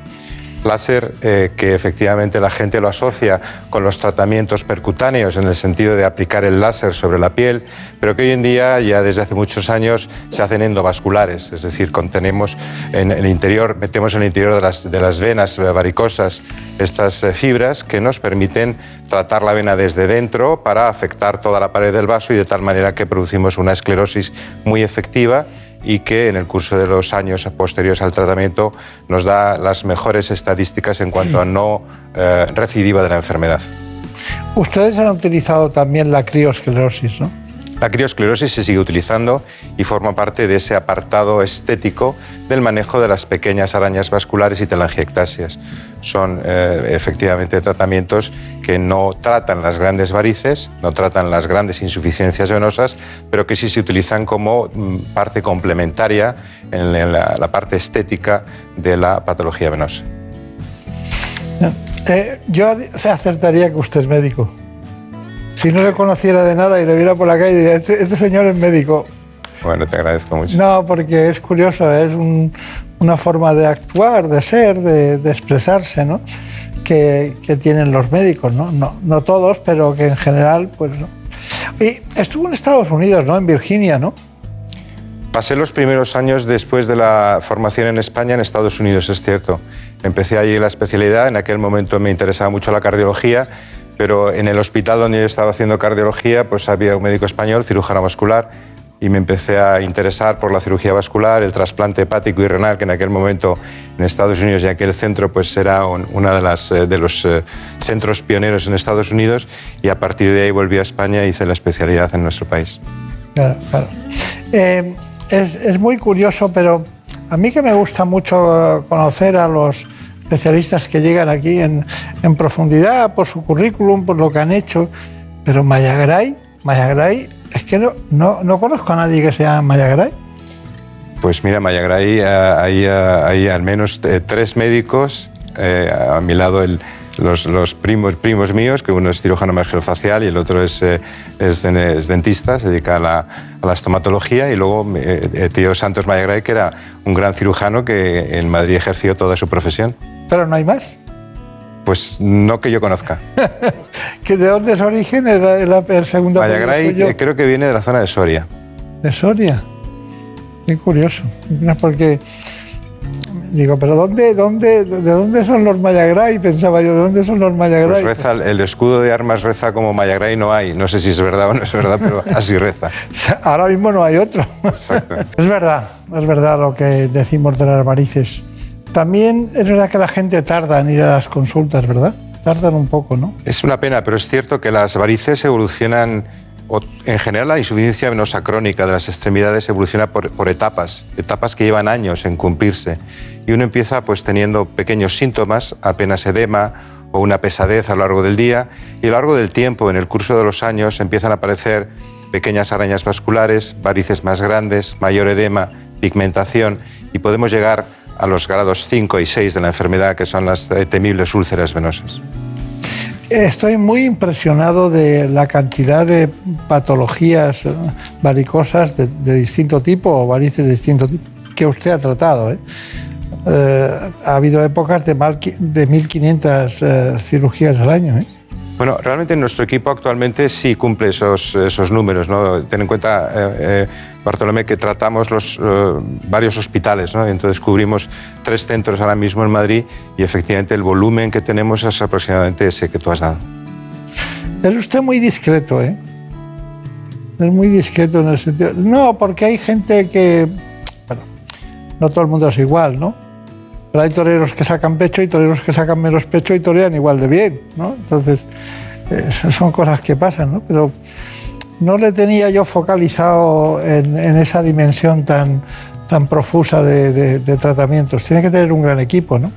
Láser eh, que efectivamente la gente lo asocia con los tratamientos percutáneos en el sentido de aplicar el láser sobre la piel, pero que hoy en día ya desde hace muchos años se hacen endovasculares, es decir, contenemos en el interior, metemos en el interior de las, venas varicosas estas eh, fibras que nos permiten tratar la vena desde dentro para afectar toda la pared del vaso y de tal manera que producimos una esclerosis muy efectiva y que en el curso de los años posteriores al tratamiento nos da las mejores estadísticas en cuanto a no eh, recidiva de la enfermedad. Ustedes han utilizado también la criosclerosis, ¿no? La criosclerosis se sigue utilizando y forma parte de ese apartado estético del manejo de las pequeñas arañas vasculares y telangiectasias. Son eh, efectivamente tratamientos que no tratan las grandes varices, no tratan las grandes insuficiencias venosas, pero que sí se utilizan como mm, parte complementaria en la- parte estética de la patología venosa. Eh, yo acertaría que usted es médico. Si no le conociera de nada y le viera por la calle, diría, este, este señor es médico. Bueno, te agradezco mucho. No, porque es curioso, es un- una forma de actuar, de ser, de, de expresarse, ¿no? Que, que tienen los médicos, ¿no? ¿no? No todos, pero que en general, pues no. Y estuvo en Estados Unidos, ¿no? En Virginia, ¿no? Pasé los primeros años después de la formación en España en Estados Unidos, es cierto. Empecé allí la especialidad, en aquel momento me interesaba mucho la cardiología, pero en el hospital donde yo estaba haciendo cardiología, pues había un médico español, cirujano vascular, y me empecé a interesar por la cirugía vascular, el trasplante hepático y renal, que en aquel momento en Estados Unidos y aquel centro pues era un- una de, las, eh, de los eh, centros pioneros en Estados Unidos, y a partir de ahí volví a España y hice la especialidad en nuestro país. Claro, claro. Eh, es, es muy curioso, pero a mí que me gusta mucho eh, conocer a los especialistas que llegan aquí en, en profundidad por su currículum, por lo que han hecho, pero Mayagray, Mayagray, es que no, no, no conozco a nadie que sea Mayagray. Pues mira, Mayagray, eh, hay, eh, hay al menos eh, tres médicos a mi lado el- los, los primos, primos míos, que uno es cirujano maxilofacial y el otro es, eh, es, es dentista, se dedica a la, a la estomatología, y luego eh, eh, tío Santos Mayagray, que era un gran cirujano que en Madrid ejerció toda su profesión. Pero no hay más. Pues no que yo conozca. ¿Que ¿De dónde es origen el, el- segundo Mayagray suyo? eh, creo que viene de la zona de Soria. De Soria. Qué curioso. No, Porque digo, pero ¿dónde, dónde, ¿de dónde son los Mayagray? Pensaba yo, ¿de dónde son los Mayagray? Pues reza, el escudo de armas reza como Mayagray no hay. No sé si es verdad o no es verdad, pero así reza. Ahora mismo no hay otro. Es verdad, es verdad lo que decimos de las varices. También es verdad que la gente tarda en ir a las consultas, ¿verdad? Tardan un poco, ¿no? Es una pena, pero es cierto que las varices evolucionan, en general la insuficiencia venosa crónica de las extremidades evoluciona por, etapas, etapas que llevan años en cumplirse. Y uno empieza pues teniendo pequeños síntomas, apenas edema o una pesadez a lo largo del día, y a lo largo del tiempo, en el curso de los años, empiezan a aparecer pequeñas arañas vasculares, varices más grandes, mayor edema, pigmentación, y podemos llegar a los grados 5 y 6 de la enfermedad, que son las eh, temibles úlceras venosas. Estoy muy impresionado de la cantidad de patologías varicosas de, distinto tipo o varices de distinto tipo que usted ha tratado. ¿eh? Eh, ha habido épocas de, mal, de 1.500 eh, cirugías al año. Bueno, realmente nuestro equipo actualmente sí cumple esos, esos números. ¿no? Ten en cuenta, eh, eh, Bartolomé, que tratamos los, eh, varios hospitales. ¿no? Entonces cubrimos tres centros ahora mismo en Madrid y efectivamente el volumen que tenemos es aproximadamente ese que tú has dado. Es usted muy discreto, ¿eh? Es muy discreto en el sentido. No, porque hay gente que. Bueno, no todo el mundo es igual, ¿no? Pero hay toreros que sacan pecho y toreros que sacan menos pecho y torean igual de bien, ¿no? Entonces, son cosas que pasan, ¿no? Pero no le tenía yo focalizado en, esa dimensión tan, tan profusa de- de tratamientos. Tiene que tener un gran equipo, ¿no?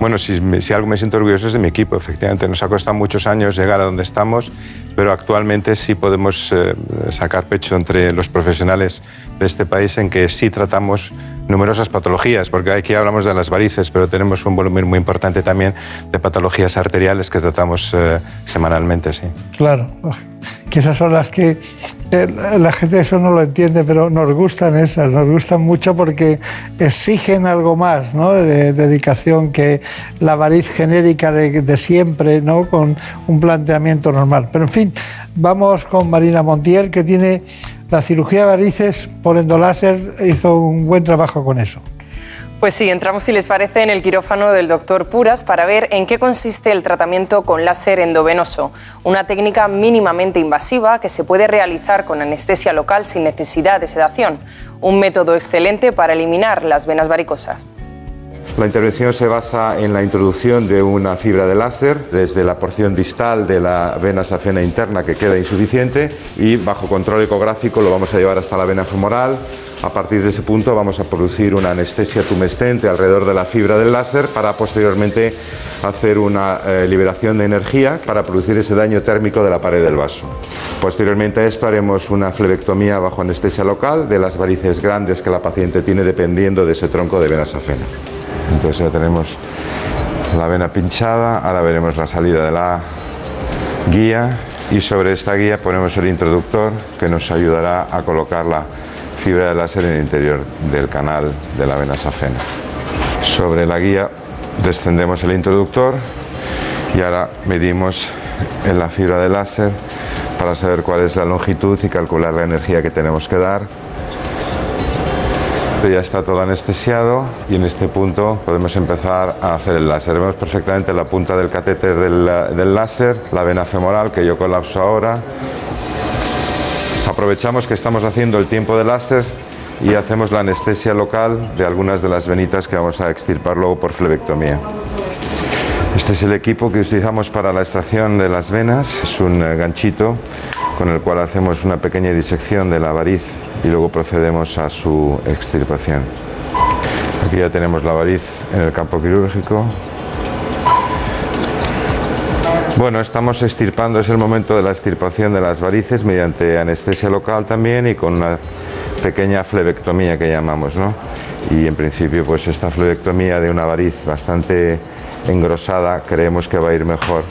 Bueno, si, si algo me siento orgulloso es de mi equipo, efectivamente. Nos ha costado muchos años llegar a donde estamos, pero actualmente sí podemos eh, sacar pecho entre los profesionales de este país en que sí tratamos numerosas patologías, porque aquí hablamos de las varices, pero tenemos un volumen muy importante también de patologías arteriales que tratamos eh, semanalmente, sí. Claro, que esas son las que la gente eso no lo entiende, pero nos gustan esas, nos gustan mucho porque exigen algo más, ¿no? De, dedicación que la variz genérica de, de siempre, ¿no? Con un planteamiento normal. Pero en fin, vamos con Marina Montiel, que tiene la cirugía de varices por endoláser, hizo un buen trabajo con eso. Pues sí, entramos, si les parece, en el quirófano del doctor Puras para ver en qué consiste el tratamiento con láser endovenoso, una técnica mínimamente invasiva que se puede realizar con anestesia local sin necesidad de sedación, un método excelente para eliminar las venas varicosas. La intervención se basa en la introducción de una fibra de láser desde la porción distal de la vena safena interna que queda insuficiente y bajo control ecográfico lo vamos a llevar hasta la vena femoral. A partir de ese punto vamos a producir una anestesia tumescente alrededor de la fibra del láser para posteriormente hacer una eh, liberación de energía para producir ese daño térmico de la pared del vaso. Posteriormente a esto haremos una flebectomía bajo anestesia local de las varices grandes que la paciente tiene dependiendo de ese tronco de vena safena. Entonces ya tenemos la vena pinchada, ahora veremos la salida de la guía y sobre esta guía ponemos el introductor que nos ayudará a colocar la fibra de láser en el interior del canal de la vena safena. Sobre la guía descendemos el introductor y ahora medimos en la fibra de láser para saber cuál es la longitud y calcular la energía que tenemos que dar. Ya está todo anestesiado y en este punto podemos empezar a hacer el láser. Vemos perfectamente la punta del catéter del, del láser, la vena femoral que yo colapso ahora. Aprovechamos que estamos haciendo el tiempo de láser y hacemos la anestesia local de algunas de las venitas que vamos a extirpar luego por flebectomía. Este es el equipo que utilizamos para la extracción de las venas. Es un eh, ganchito con el cual hacemos una pequeña disección de la variz y luego procedemos a su extirpación. Aquí ya tenemos la variz en el campo quirúrgico. Bueno, estamos extirpando, es el momento de la extirpación de las varices mediante anestesia local también y con una pequeña flebectomía que llamamos, ¿no? Y en principio, pues esta flebectomía de una variz bastante engrosada creemos que va a ir mejor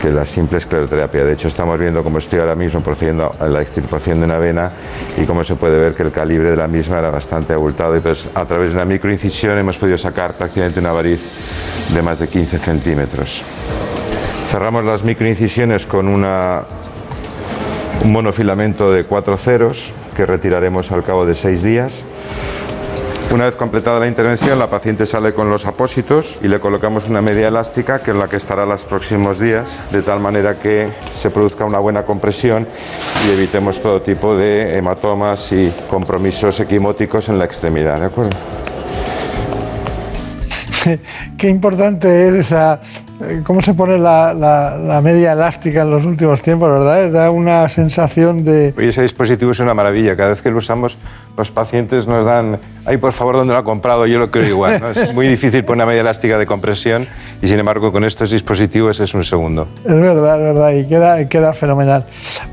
que la simple escleroterapia. De hecho, estamos viendo cómo estoy ahora mismo procediendo a la extirpación de una vena y cómo se puede ver que el calibre de la misma era bastante abultado. Entonces, a través de una microincisión hemos podido sacar prácticamente una variz de más de 15 centímetros. Cerramos las microincisiones con una, un monofilamento de cuatro ceros que retiraremos al cabo de seis días. Una vez completada la intervención, la paciente sale con los apósitos y le colocamos una media elástica que es la que estará los próximos días, de tal manera que se produzca una buena compresión y evitemos todo tipo de hematomas y compromisos equimóticos en la extremidad. ¿De acuerdo? Qué importante es eh, cómo se pone la, la- la media elástica en los últimos tiempos, ¿verdad? Da una sensación de... Oye, ese dispositivo es una maravilla. Cada vez que lo usamos, los pacientes nos dan, ay, por favor, ¿dónde lo ha comprado? Yo lo creo igual. ¿no? Es muy difícil poner una media elástica de compresión y, sin embargo, con estos dispositivos es un segundo. Es verdad, es verdad, y queda, queda fenomenal.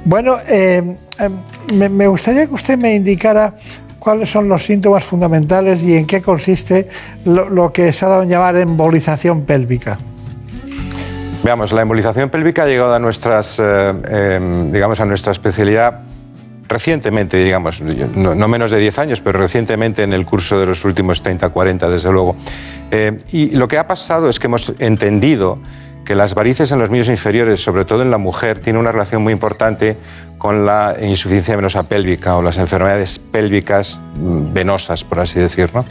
Bueno, eh, eh, me, me gustaría que usted me indicara cuáles son los síntomas fundamentales y en qué consiste lo, lo que se ha dado en llamar embolización pélvica. Veamos, la embolización pélvica ha llegado a nuestras, eh, eh, digamos, a nuestra especialidad recientemente, digamos, no, no menos de 10 años, pero recientemente en el curso de los últimos 30, 40, desde luego. Eh, y lo que ha pasado es que hemos entendido que las varices en los miembros inferiores, sobre todo en la mujer, tienen una relación muy importante con la insuficiencia venosa pélvica o las enfermedades pélvicas mm, venosas, por así decirlo.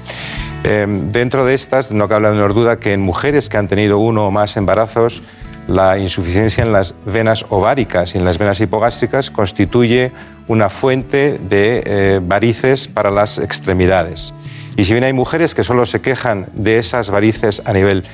Eh, dentro de estas, no cabe la menor duda que en mujeres que han tenido uno o más embarazos, la insuficiencia en las venas ováricas y en las venas hipogástricas constituye una fuente de eh, varices para las extremidades. Y si bien hay mujeres que solo se quejan de esas varices a nivel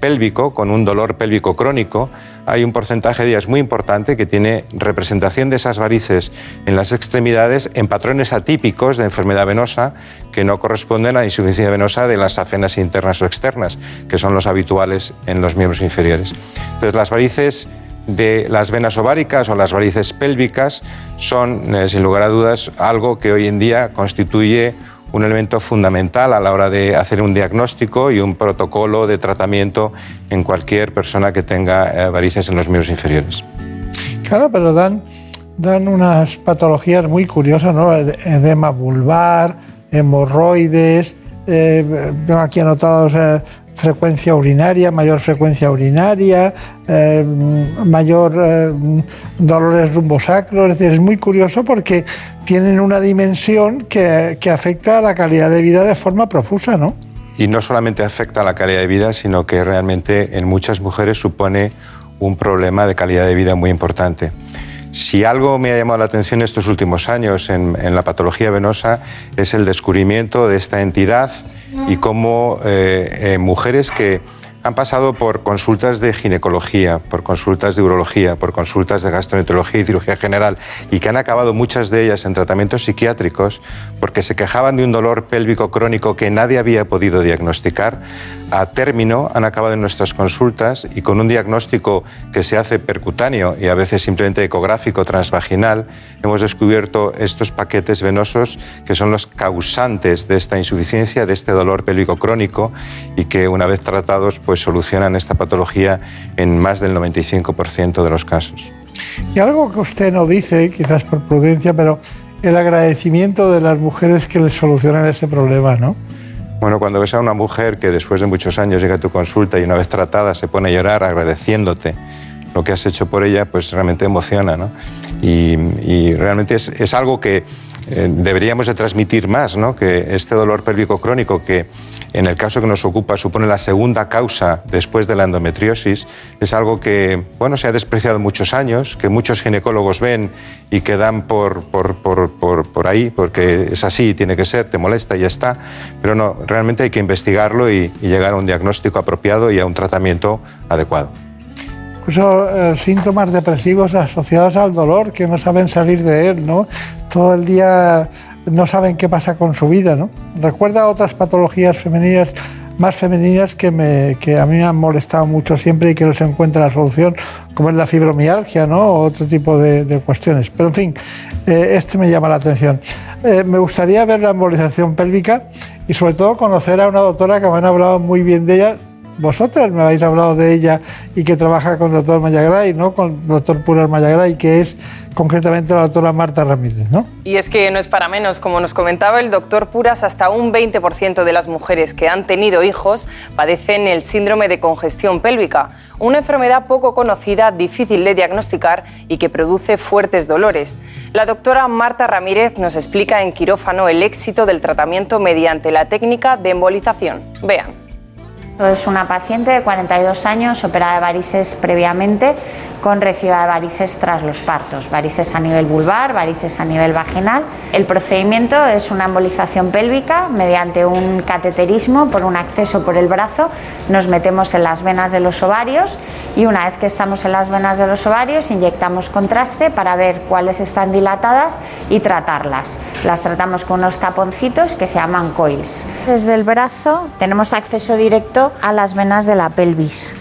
pélvico, con un dolor pélvico crónico, hay un porcentaje de ellas muy importante que tiene representación de esas varices en las extremidades en patrones atípicos de enfermedad venosa que no corresponden a la insuficiencia venosa de las afenas internas o externas, que son los habituales en los miembros inferiores. Entonces, las varices de las venas ováricas o las varices pélvicas son, eh, sin lugar a dudas, algo que hoy en día constituye un elemento fundamental a la hora de hacer un diagnóstico y un protocolo de tratamiento en cualquier persona que tenga eh, varices en los miembros inferiores. Claro, pero dan, dan unas patologías muy curiosas, ¿no? Ed- Edema vulvar, hemorroides, eh, tengo aquí anotados eh, frecuencia urinaria, mayor frecuencia urinaria, eh, mayor eh, dolores rumbosacros. Es es muy curioso porque tienen una dimensión que, que afecta a la calidad de vida de forma profusa, ¿no? Y no solamente afecta a la calidad de vida, sino que realmente en muchas mujeres supone un problema de calidad de vida muy importante. Si algo me ha llamado la atención estos últimos años en, la patología venosa es el descubrimiento de esta entidad y cómo eh, eh, mujeres que han pasado por consultas de ginecología, por consultas de urología, por consultas de gastroenterología y cirugía general y que han acabado muchas de ellas en tratamientos psiquiátricos porque se quejaban de un dolor pélvico crónico que nadie había podido diagnosticar, a término han acabado en nuestras consultas y con un diagnóstico que se hace percutáneo y a veces simplemente ecográfico transvaginal, hemos descubierto estos paquetes venosos que son los causantes de esta insuficiencia, de este dolor pélvico crónico y que una vez tratados pues solucionan esta patología en más del 95% de los casos. Y algo que usted no dice, quizás por prudencia, pero el agradecimiento de las mujeres que les solucionan ese problema, ¿no? Bueno, cuando ves a una mujer que después de muchos años llega a tu consulta y una vez tratada se pone a llorar agradeciéndote lo que has hecho por ella, pues realmente emociona, ¿no? Y, y realmente es, es algo que eh, deberíamos de transmitir más, ¿no? Que este dolor pélvico crónico que en el caso que nos ocupa supone la segunda causa después de la endometriosis, es algo que, bueno, se ha despreciado muchos años, que muchos ginecólogos ven y que dan por, por, por, por, por ahí, porque es así, tiene que ser, te molesta y ya está. Pero no, realmente hay que investigarlo y, y llegar a un diagnóstico apropiado y a un tratamiento adecuado. Incluso eh, síntomas depresivos asociados al dolor, que no saben salir de él, ¿no? Todo el día no saben qué pasa con su vida, ¿no? Recuerda otras patologías femeninas más femeninas que, me, que a mí me han molestado mucho siempre y que no se encuentra la solución, como es la fibromialgia ¿no? o otro tipo de, cuestiones. Pero en fin, eh, este me llama la atención. Eh, me gustaría ver la embolización pélvica y sobre todo conocer a una doctora que me han hablado muy bien de ella. Vosotras me habéis hablado de ella y que trabaja con el doctor Mayagray, ¿no? con el doctor Puras Mayagray, que es concretamente la doctora Marta Ramírez. ¿no? Y es que no es para menos, como nos comentaba el doctor Puras, hasta un 20% de las mujeres que han tenido hijos padecen el síndrome de congestión pélvica, una enfermedad poco conocida, difícil de diagnosticar y que produce fuertes dolores. La doctora Marta Ramírez nos explica en quirófano el éxito del tratamiento mediante la técnica de embolización. Vean. Es una paciente de 42 años, operada de varices previamente, con reciba de varices tras los partos, varices a nivel vulvar, varices a nivel vaginal. El procedimiento es una embolización pélvica mediante un cateterismo por un acceso por el brazo. Nos metemos en las venas de los ovarios y una vez que estamos en las venas de los ovarios inyectamos contraste para ver cuáles están dilatadas y tratarlas. Las tratamos con unos taponcitos que se llaman coils. Desde el brazo tenemos acceso directo a las venas de la pelvis.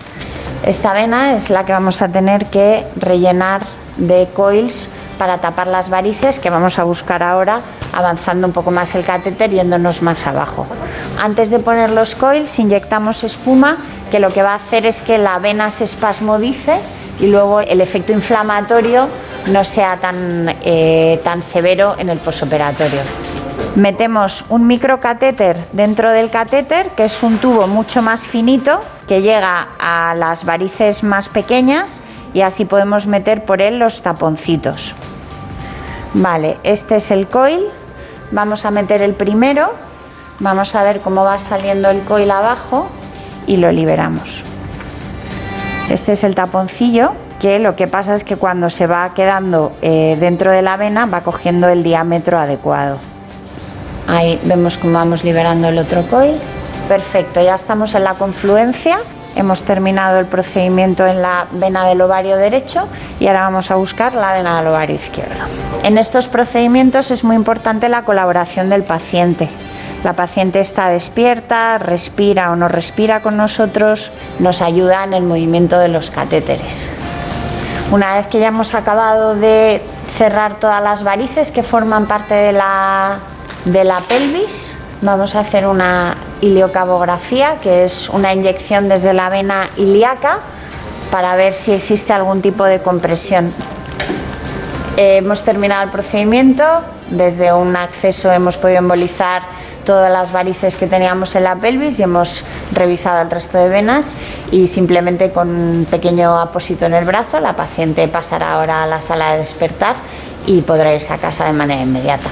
Esta vena es la que vamos a tener que rellenar de coils para tapar las varices que vamos a buscar ahora avanzando un poco más el catéter yéndonos más abajo. Antes de poner los coils inyectamos espuma que lo que va a hacer es que la vena se espasmodice y luego el efecto inflamatorio no sea tan, eh, tan severo en el posoperatorio. Metemos un microcatéter dentro del catéter, que es un tubo mucho más finito que llega a las varices más pequeñas y así podemos meter por él los taponcitos. Vale, este es el coil. Vamos a meter el primero. Vamos a ver cómo va saliendo el coil abajo y lo liberamos. Este es el taponcillo que lo que pasa es que cuando se va quedando eh, dentro de la vena va cogiendo el diámetro adecuado. Ahí vemos cómo vamos liberando el otro coil. Perfecto, ya estamos en la confluencia. Hemos terminado el procedimiento en la vena del ovario derecho y ahora vamos a buscar la vena del ovario izquierdo. En estos procedimientos es muy importante la colaboración del paciente. La paciente está despierta, respira o no respira con nosotros, nos ayuda en el movimiento de los catéteres. Una vez que ya hemos acabado de cerrar todas las varices que forman parte de la, de la pelvis, vamos a hacer una iliocabografía, que es una inyección desde la vena ilíaca para ver si existe algún tipo de compresión. Eh, hemos terminado el procedimiento, desde un acceso hemos podido embolizar todas las varices que teníamos en la pelvis y hemos revisado el resto de venas y simplemente con un pequeño apósito en el brazo la paciente pasará ahora a la sala de despertar y podrá irse a casa de manera inmediata.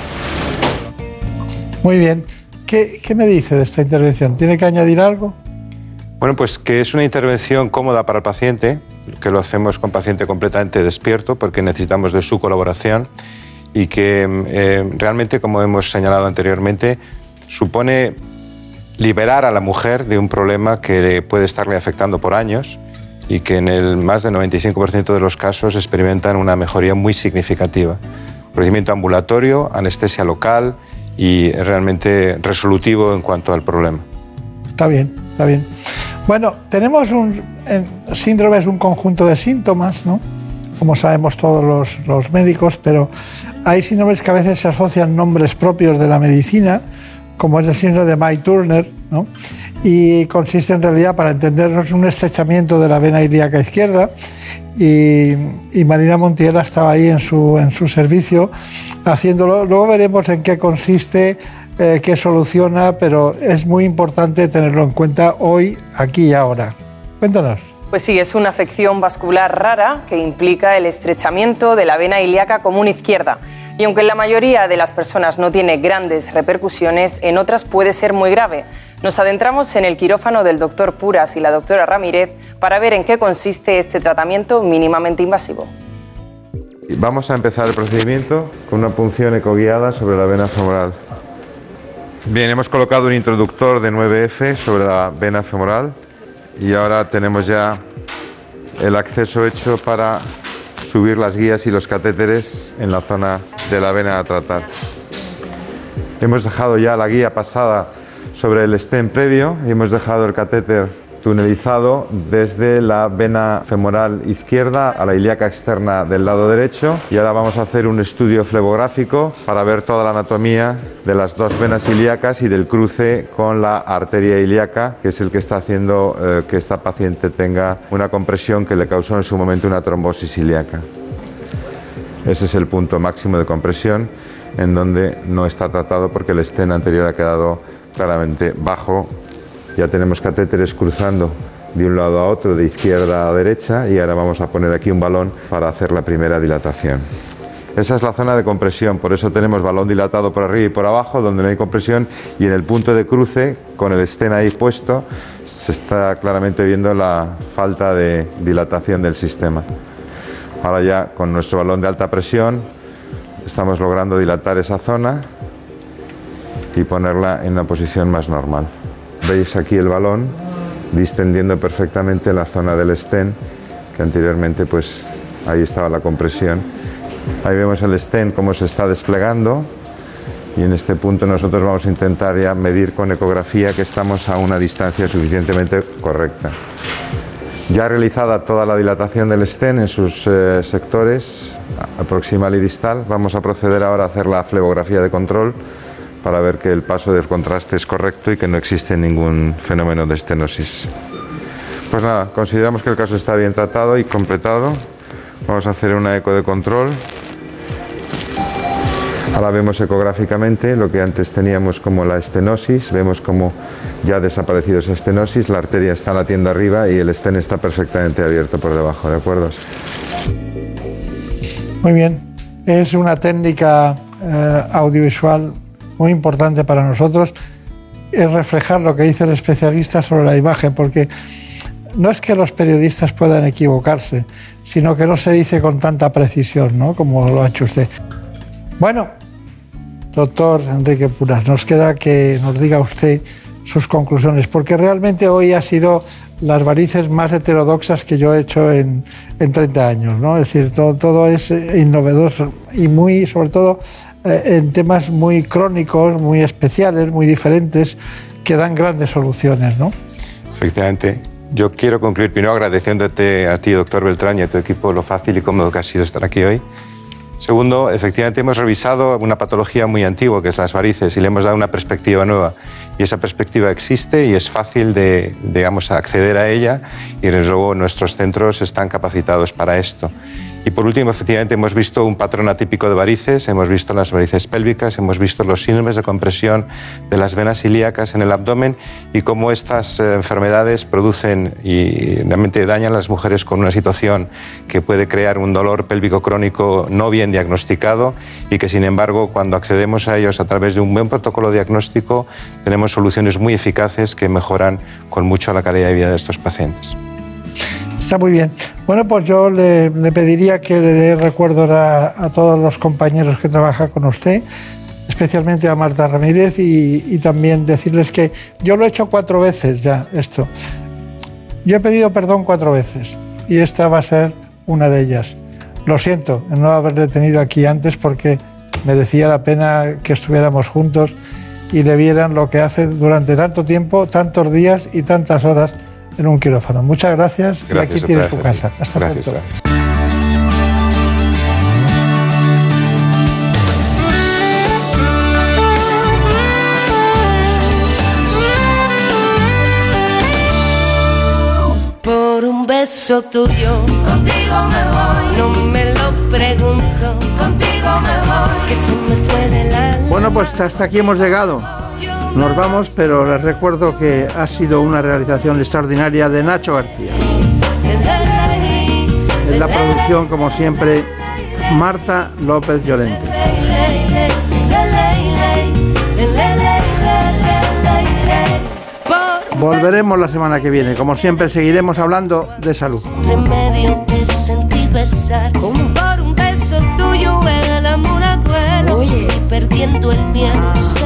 Muy bien. ¿Qué, qué me dice de esta intervención? ¿Tiene que añadir algo? Bueno, pues que es una intervención cómoda para el paciente, que lo hacemos con paciente completamente despierto porque necesitamos de su colaboración y que eh, realmente, como hemos señalado anteriormente, supone liberar a la mujer de un problema que puede estarle afectando por años y que en el más del 95% de los casos experimentan una mejoría muy significativa. Procedimiento ambulatorio, anestesia local y realmente resolutivo en cuanto al problema. Está bien, está bien. Bueno, tenemos un síndrome, es un conjunto de síntomas, ¿no? Como sabemos todos los, los médicos, pero hay síndromes que a veces se asocian nombres propios de la medicina, como es el síndrome de Mike Turner, ¿no? y consiste en realidad, para entendernos, un estrechamiento de la vena ilíaca izquierda. Y, Marina Montiel estaba ahí en su, en su servicio haciéndolo. Luego veremos en qué consiste, eh, qué soluciona, pero es muy importante tenerlo en cuenta hoy, aquí y ahora. Cuéntanos. Pues sí, es una afección vascular rara que implica el estrechamiento de la vena ilíaca común izquierda. Y aunque en la mayoría de las personas no tiene grandes repercusiones, en otras puede ser muy grave. Nos adentramos en el quirófano del doctor Puras y la doctora Ramírez para ver en qué consiste este tratamiento mínimamente invasivo. Vamos a empezar el procedimiento con una punción ecoguiada sobre la vena femoral. Bien, hemos colocado un introductor de 9F sobre la vena femoral y ahora tenemos ya el acceso hecho para subir las guías y los catéteres en la zona de la vena a tratar. Hemos dejado ya la guía pasada sobre el stem previo y hemos dejado el catéter tunelizado desde la vena femoral izquierda a la ilíaca externa del lado derecho y ahora vamos a hacer un estudio flebográfico para ver toda la anatomía de las dos venas ilíacas y del cruce con la arteria ilíaca que es el que está haciendo eh, que esta paciente tenga una compresión que le causó en su momento una trombosis ilíaca. Ese es el punto máximo de compresión en donde no está tratado porque el estén anterior ha quedado claramente bajo ya tenemos catéteres cruzando de un lado a otro, de izquierda a derecha, y ahora vamos a poner aquí un balón para hacer la primera dilatación. Esa es la zona de compresión, por eso tenemos balón dilatado por arriba y por abajo, donde no hay compresión, y en el punto de cruce, con el estén ahí puesto, se está claramente viendo la falta de dilatación del sistema. Ahora ya con nuestro balón de alta presión estamos logrando dilatar esa zona y ponerla en una posición más normal. Veis aquí el balón distendiendo perfectamente la zona del estén, que anteriormente pues ahí estaba la compresión. Ahí vemos el estén cómo se está desplegando y en este punto nosotros vamos a intentar ya medir con ecografía que estamos a una distancia suficientemente correcta. Ya realizada toda la dilatación del estén en sus eh, sectores proximal y distal, vamos a proceder ahora a hacer la flebografía de control para ver que el paso del contraste es correcto y que no existe ningún fenómeno de estenosis. Pues nada, consideramos que el caso está bien tratado y completado. Vamos a hacer una eco de control. Ahora vemos ecográficamente lo que antes teníamos como la estenosis. Vemos como ya ha desaparecido esa estenosis, la arteria está latiendo arriba y el estén está perfectamente abierto por debajo, ¿de acuerdo? Muy bien. Es una técnica eh, audiovisual muy importante para nosotros es reflejar lo que dice el especialista sobre la imagen, porque no es que los periodistas puedan equivocarse, sino que no se dice con tanta precisión, ¿no? Como lo ha hecho usted. Bueno, doctor Enrique Puras, nos queda que nos diga usted sus conclusiones, porque realmente hoy ha sido las varices más heterodoxas que yo he hecho en, en 30 años, ¿no? Es decir, todo, todo es innovador y muy, sobre todo, en temas muy crónicos, muy especiales, muy diferentes, que dan grandes soluciones, ¿no? Efectivamente. Yo quiero concluir primero agradeciéndote a ti, doctor Beltrán, y a tu equipo lo fácil y cómodo que ha sido estar aquí hoy. Segundo, efectivamente hemos revisado una patología muy antigua, que es las varices, y le hemos dado una perspectiva nueva. Y esa perspectiva existe y es fácil de, digamos, acceder a ella, y desde luego nuestros centros están capacitados para esto. Y por último, efectivamente, hemos visto un patrón atípico de varices, hemos visto las varices pélvicas, hemos visto los síndromes de compresión de las venas ilíacas en el abdomen y cómo estas eh, enfermedades producen y realmente dañan a las mujeres con una situación que puede crear un dolor pélvico crónico no bien diagnosticado y que, sin embargo, cuando accedemos a ellos a través de un buen protocolo diagnóstico, tenemos soluciones muy eficaces que mejoran con mucho la calidad de vida de estos pacientes. Muy bien. Bueno, pues yo le, pediría que le dé recuerdos a, todos los compañeros que trabajan con usted, especialmente a Marta Ramírez, y, y, también decirles que yo lo he hecho cuatro veces ya, esto. Yo he pedido perdón cuatro veces, y esta va a ser una de ellas. Lo siento en no haberle tenido aquí antes porque merecía la pena que estuviéramos juntos y le vieran lo que hace durante tanto tiempo, tantos días y tantas horas en un quirófano. Muchas gracias, gracias y aquí tiene su casa. Hasta gracias, pronto. Gracias. Por un beso tuyo, contigo me voy. No me lo pregunto, contigo me voy. Que se me fue del alma. Bueno, pues hasta aquí hemos llegado. Nos vamos, pero les recuerdo que ha sido una realización extraordinaria de Nacho García. En la producción, como siempre, Marta López Llorente. Volveremos la semana que viene. Como siempre, seguiremos hablando de salud. Remedio te sentí besar como por un beso tuyo en el amuradero. Oye, perdiendo el miedo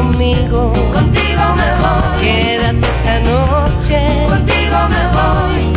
conmigo. Contigo me voy. Quédate esta noche. Contigo me voy.